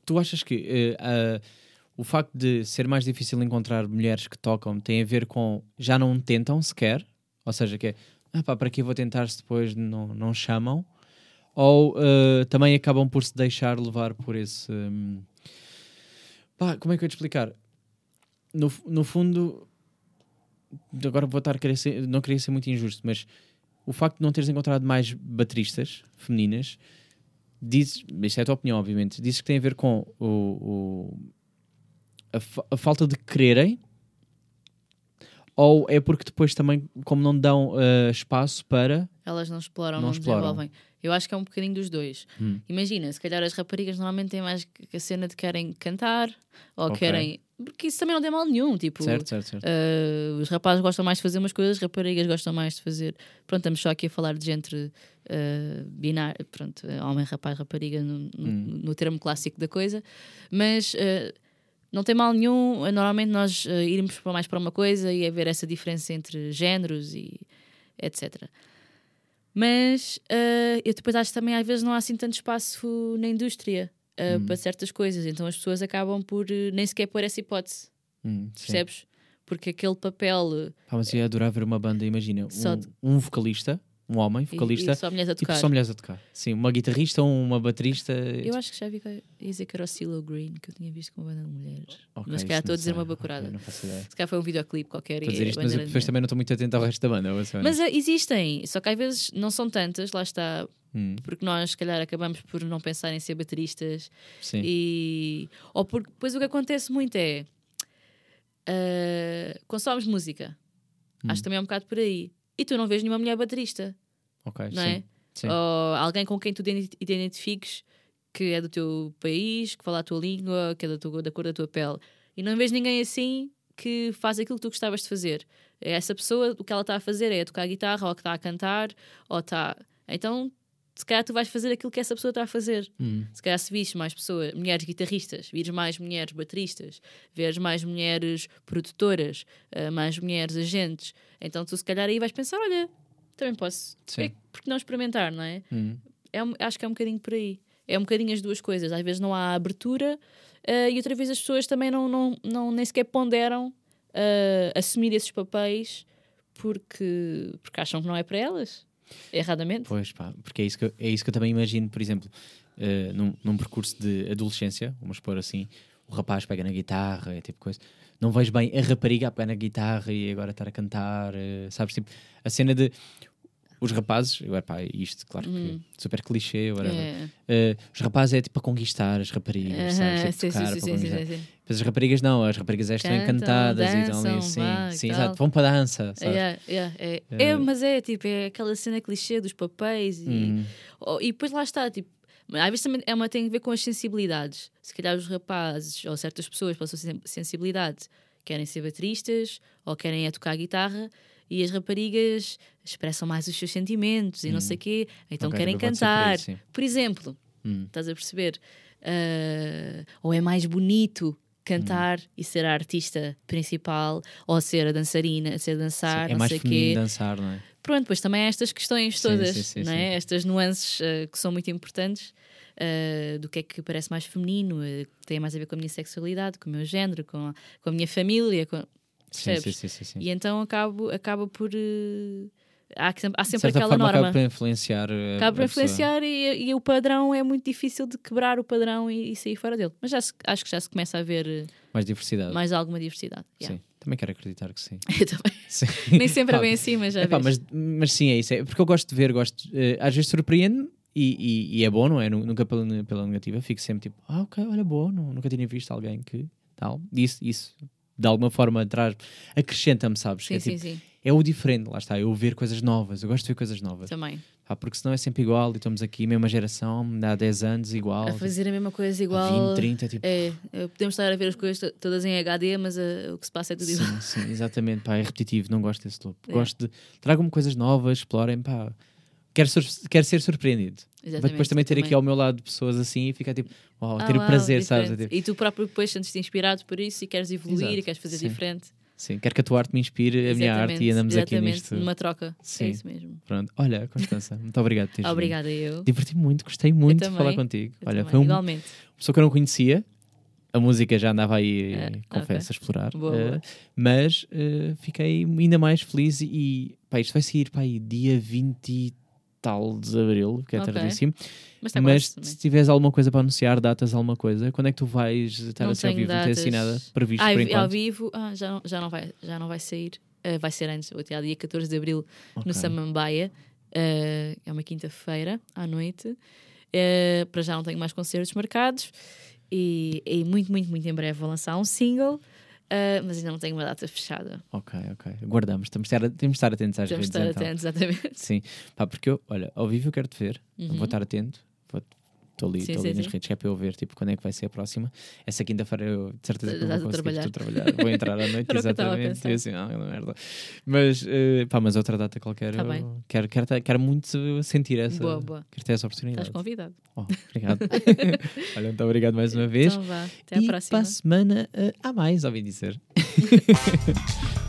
tu achas que eh, ah, o facto de ser mais difícil encontrar mulheres que tocam tem a ver com já não tentam sequer? Ou seja, que é ah, pá, para que eu vou tentar se depois não, não chamam? Ou ah, também acabam por se deixar levar por esse. hum, pá, como é que eu ia te explicar? No, no fundo, agora vou estar a querer ser, não queria ser muito injusto, mas o facto de não teres encontrado mais bateristas femininas dizes, isto é a tua opinião, obviamente, dizes que tem a ver com o, o- a, fa- a falta de quererem ou é porque depois também, como não dão ah, espaço para. elas não exploram, Não não, exploram. desenvolvem. Eu acho que é um bocadinho dos dois. Hum. Imagina, se calhar as raparigas normalmente têm mais a cena de querem cantar ou Ok. querem porque isso também não tem mal nenhum. Tipo, Certo, certo, certo. Uh, os rapazes gostam mais de fazer umas coisas, as raparigas gostam mais de fazer. Pronto, estamos só aqui a falar de gente uh, binária, pronto, homem, rapaz, rapariga, no, no- no termo clássico da coisa, mas uh, não tem mal nenhum. Normalmente nós uh, irmos para mais para uma coisa e haver essa diferença entre géneros e etc. Mas eu depois acho que também às vezes não há assim tanto espaço na indústria uh, para certas coisas, então as pessoas acabam por uh, nem sequer pôr essa hipótese. Hum. Percebes? Porque aquele papel Pá, mas eu ia adorar ver uma banda, imagina, um, de- um vocalista, um homem e- vocalista, e, só mulheres a e tocar. só mulheres a tocar. Sim, uma guitarrista ou uma baterista. Eu acho que já vi que dizer que era o CeeLo Green, que eu tinha visto com uma banda de mulheres. Ok, mas se calhar estou a dizer uma bacurada. Ok, não faço ideia. Se calhar foi um videoclipe qualquer. Estou a e dizer isto, mas depois também não estou muito atento ao resto da banda. Mas honesto. uh, existem, só que às vezes não são tantas, lá está, Hum, porque nós, se calhar, acabamos por não pensar em ser bateristas sim. e. Ou porque depois o que acontece muito é. uh, consomes música. Hum. Acho que também é um bocado por aí. E tu não vês nenhuma mulher baterista, Ok, não sim. é? Sim. Ou alguém com quem tu identifiques que é do teu país, que fala a tua língua, que é da, tua, da cor da tua pele. E não vês ninguém assim que faz aquilo que tu gostavas de fazer. Essa pessoa, o que ela está a fazer é a tocar guitarra, ou que está a cantar, ou está. Então, se calhar tu vais fazer aquilo que essa pessoa está a fazer. Hum, Se calhar se vires mais pessoas, mulheres guitarristas, vires mais mulheres bateristas, vês mais mulheres produtoras, eh, mais mulheres agentes, então tu se calhar aí vais pensar, olha, também posso. Sim. Porque não experimentar, não é? hum. É acho que é um bocadinho por aí. É um bocadinho as duas coisas. Às vezes não há abertura eh, e outra vez as pessoas também não, não, não nem sequer ponderam eh, assumir esses papéis porque, porque acham que não é para elas. Erradamente. Pois pá, porque é isso que eu, é isso que eu também imagino, por exemplo, eh, num, num percurso de adolescência, vamos pôr assim, o rapaz pega na guitarra, é tipo coisa. Não vejo bem a rapariga a pegar na guitarra e agora estar a cantar, eh, sabes? Tipo, a cena de os rapazes, eu, epá, isto, claro que super clichê, whatever. É. Eh, os rapazes é tipo para conquistar as raparigas, sabes? Aham, Tipo, sim, sim, tocar sim, sim, conquistar. sim, sim. Mas as raparigas não, as raparigas é estão Cantam, encantadas e estão ali, dançam, sim, exato, vão para a dança, sabes? Yeah, yeah, é. Eh, É, mas é tipo, é aquela cena clichê dos papéis e, Hum. Oh, e depois lá está, tipo, às vezes também é uma, tem a ver com as sensibilidades. Se calhar os rapazes ou certas pessoas pela sua sen- sensibilidade querem ser bateristas ou querem é tocar guitarra e as raparigas expressam mais os seus sentimentos e não sei o quê, então Ok, querem cantar. sim. Por exemplo, Hum. estás a perceber? Ah, ou é mais bonito cantar Hum. e ser a artista principal, ou ser a dançarina, ser dançar, Sim, é não mais sei quê. dançar, não é? Pronto, pois também há estas questões todas, sim, sim, não é? estas nuances eh, que são muito importantes eh, do que é que parece mais feminino, que tem mais a ver com a minha sexualidade, com o meu género, com a, com a minha família. Com... Sim, Percebes? sim, sim, sim, sim. E então acabo, acaba por. eh, há, há sempre aquela forma norma. acaba por influenciar. eh, Acaba por influenciar e, e o padrão é muito difícil de quebrar o padrão e, e sair fora dele. Mas já se- acho que já se começa a ver eh, Mais diversidade. mais alguma diversidade. Yeah. Sim, também quero acreditar que sim. Eu também. Sim. Nem sempre é Pá, bem assim, mas já epá, vês. mas, mas sim, é isso. É porque eu gosto de ver, gosto. eh, às vezes surpreende-me e, e, e é bom, não é? Nu- Nunca pela, pela negativa. Fico sempre tipo, ah, ok, olha, nu- nunca tinha visto alguém que tal. Isso, isso de alguma forma traz, acrescenta-me, sabes? Sim, é, sim, tipo, sim. é o diferente, lá está. Eu ver coisas novas, eu gosto de ver coisas novas. Também. Pá, porque senão é sempre igual e estamos aqui, mesma geração, há 10 anos, igual. A fazer a mesma coisa igual. 20, 30, tipo. É, eh, podemos estar a ver as coisas to- todas em HD, mas eh, o que se passa é tudo igual. Sim, sim, exatamente, pá, é repetitivo, não gosto desse loop. É. Gosto de. Tragam-me coisas novas, explorem, pá. Quero, sur- quero ser surpreendido. Mas Exatamente, depois também ter aqui ao meu lado pessoas assim e ficar tipo, uau, Ah, ter o uau, prazer, sabes? É diferente. tipo, E tu próprio depois sentes-te inspirado por isso e queres evoluir Exato, e queres fazer sim. diferente. sim, quero que a tua arte me inspire a minha arte e andamos aqui exatamente, nisto. numa troca. Sim. É isso mesmo. Pronto. Olha, Constança, muito obrigado por teres. Obrigada eu. Diverti-me muito, gostei muito de também, falar contigo. Eu Olha, também, foi um- uma Igualmente. pessoa que eu não conhecia. A música já andava aí, É, confesso, a explorar. Boa, eh, boa. mas eh, fiquei ainda mais feliz e pá, isto vai sair para aí dia 20 e tal de abril, que é Ok. tardíssimo. Mas está Mas também. se tiveres alguma coisa para anunciar, datas, alguma coisa, quando é que tu vais estar Não assim ao vivo? Não tens assim datas. nada previsto Ah, por ao enquanto? vivo ah, já, não, já, não vai, já não vai sair. Ah, vai ser antes, vou dia 14 de abril Ok. no Samambaia. Ah, é uma quinta-feira à noite. Ah, para já não tenho mais concertos marcados. E, e muito, muito, muito em breve vou lançar um single. Ah, mas ainda não tenho uma data fechada. Ok, ok. Guardamos, temos de estar, temos de estar atentos às Temos de redes estar então. atentos, exatamente. Sim, pá, porque eu, olha, ao vivo eu quero te ver, Uhum. vou estar atento, vou Estou ali, Sim, estou ali sim, nas redes que é para eu ver tipo, quando é que vai ser a próxima. Essa quinta-feira eu de certeza que não vou conseguir trabalhar. trabalhar. Vou entrar à noite, exatamente. E assim, ah, merda. Mas, eh, pá, mas outra data qualquer. Tá. Quero, quero, quero muito sentir essa. Boa, boa. Quero ter essa oportunidade. Estás convidado. Oh, obrigado. Olha, muito obrigado mais uma vez. Então vá, até à e próxima. para a semana eh, há mais, ouvi dizer.